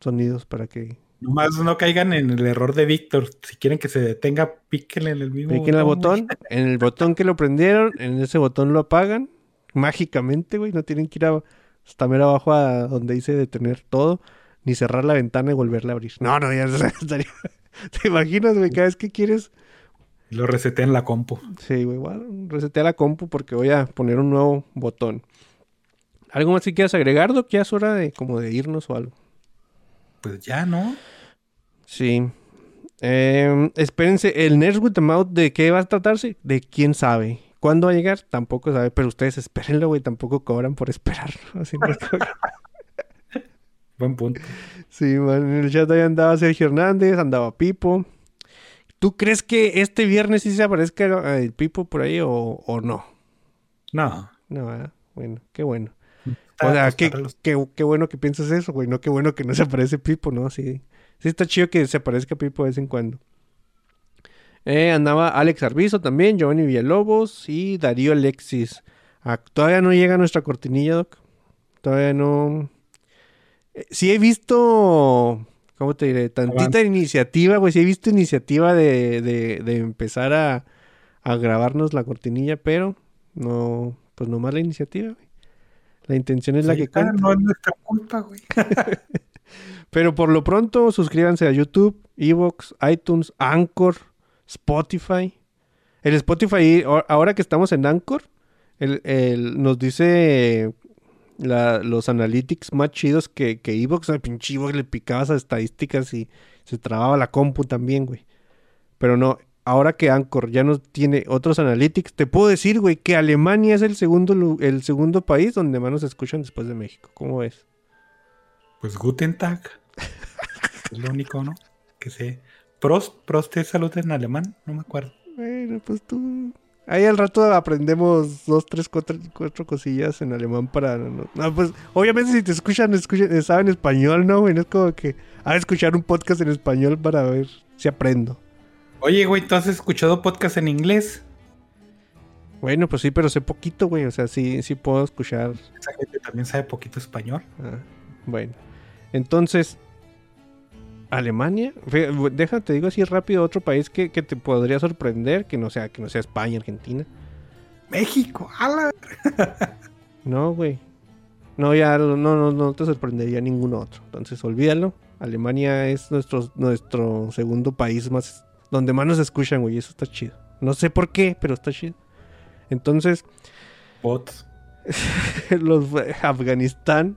sonidos para que Nomás no caigan en el error de Víctor. Si quieren que se detenga, píquenle en el mismo Piquen al güey. botón, en el botón que lo prendieron, en ese botón lo apagan mágicamente, güey. No tienen que ir a, hasta mero abajo a donde dice detener todo, ni cerrar la ventana y volverla a abrir. No, no, ya <laughs> estaría. ¿Te imaginas, güey? Cada vez que quieres, Lo resetean la compu. sí, güey, bueno, resetea la compu porque voy a poner un nuevo botón. ¿Algo más que quieras agregar, Doc? Ya es hora de como de irnos o algo. Pues ya, ¿no? Sí. Eh, espérense, el Nerds with the Mouth, ¿de qué va a tratarse? De quién sabe. ¿Cuándo va a llegar? Tampoco sabe, pero ustedes espérenlo, güey. Tampoco cobran por esperar. <laughs> Así no Buen punto. sí, man. En el chat ahí andaba Sergio Hernández, andaba Pipo. ¿Tú crees que este viernes sí se aparezca el Pipo por ahí o, o no? No. No. Bueno, qué bueno. Está- o sea, pues, qué, qué- qué bueno que piensas eso, güey. No, qué bueno que no se aparece Pipo, ¿no? Sí, sí está chido que se aparezca Pipo de vez en cuando. Eh, andaba Alex Arbizo también, Giovanni Villalobos y Darío Alexis. Ah, todavía no llega nuestra cortinilla, Doc. Todavía no. Eh, sí he visto ¿Cómo te diré? Tantita Avance. iniciativa, güey. Sí he visto iniciativa de, de, de empezar a, a grabarnos la cortinilla, pero no, pues nomás la iniciativa, güey. La intención es la que cuenta. no es nuestra culpa, güey. <laughs> Pero por lo pronto, suscríbanse a YouTube, Evox, iTunes, Anchor, Spotify. El Spotify, ahora que estamos en Anchor, el, el- nos dice la- los analytics más chidos que, que Evox. Al pinche Evox le picabas a estadísticas y se trababa la compu también, güey. Pero no, ahora que Anchor ya nos tiene otros analytics, te puedo decir, güey, que Alemania es el segundo, el segundo país donde más nos escuchan después de México. ¿Cómo ves? Pues Guten Tag. <laughs> es lo único, ¿no? Que sé. Prost, Prost es salud en alemán, no me acuerdo. Bueno, pues tú. Ahí al rato aprendemos dos, tres, cuatro, cuatro cosillas en alemán para. No, no, pues obviamente si te escuchan, escuchan, saben español, ¿no, güey? No es como que. A escuchar un podcast en español para ver si aprendo. Oye, güey, ¿tú has escuchado podcast en inglés? Bueno, pues sí, pero sé poquito, güey. O sea, sí, sí puedo escuchar. Esa gente también sabe poquito español. Ah, bueno. Entonces. Alemania, déjate, digo así rápido, otro país que, que te podría sorprender, que no sea, que no sea España, Argentina. México, ala. <laughs> No, güey. No, ya no, no, no te sorprendería ningún otro. Entonces, olvídalo. Alemania es nuestro, nuestro segundo país más donde más nos escuchan, güey. Eso está chido. No sé por qué, pero está chido. Entonces, Bots. <laughs> los Afganistán.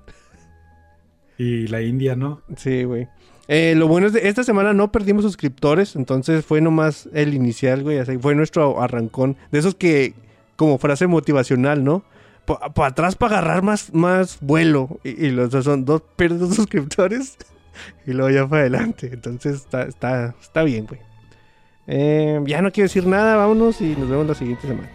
Y la India, ¿no? Sí, güey. Eh, lo bueno es de esta semana no perdimos suscriptores, entonces fue nomás el inicial, güey. Así fue nuestro arrancón. De esos que, como frase motivacional, ¿no? Para atrás para agarrar más, más vuelo. Y, los son dos, pierdes dos suscriptores <laughs> y luego ya para adelante. Entonces está, está, está bien, güey. Eh, ya no quiero decir nada, vámonos y nos vemos la siguiente semana.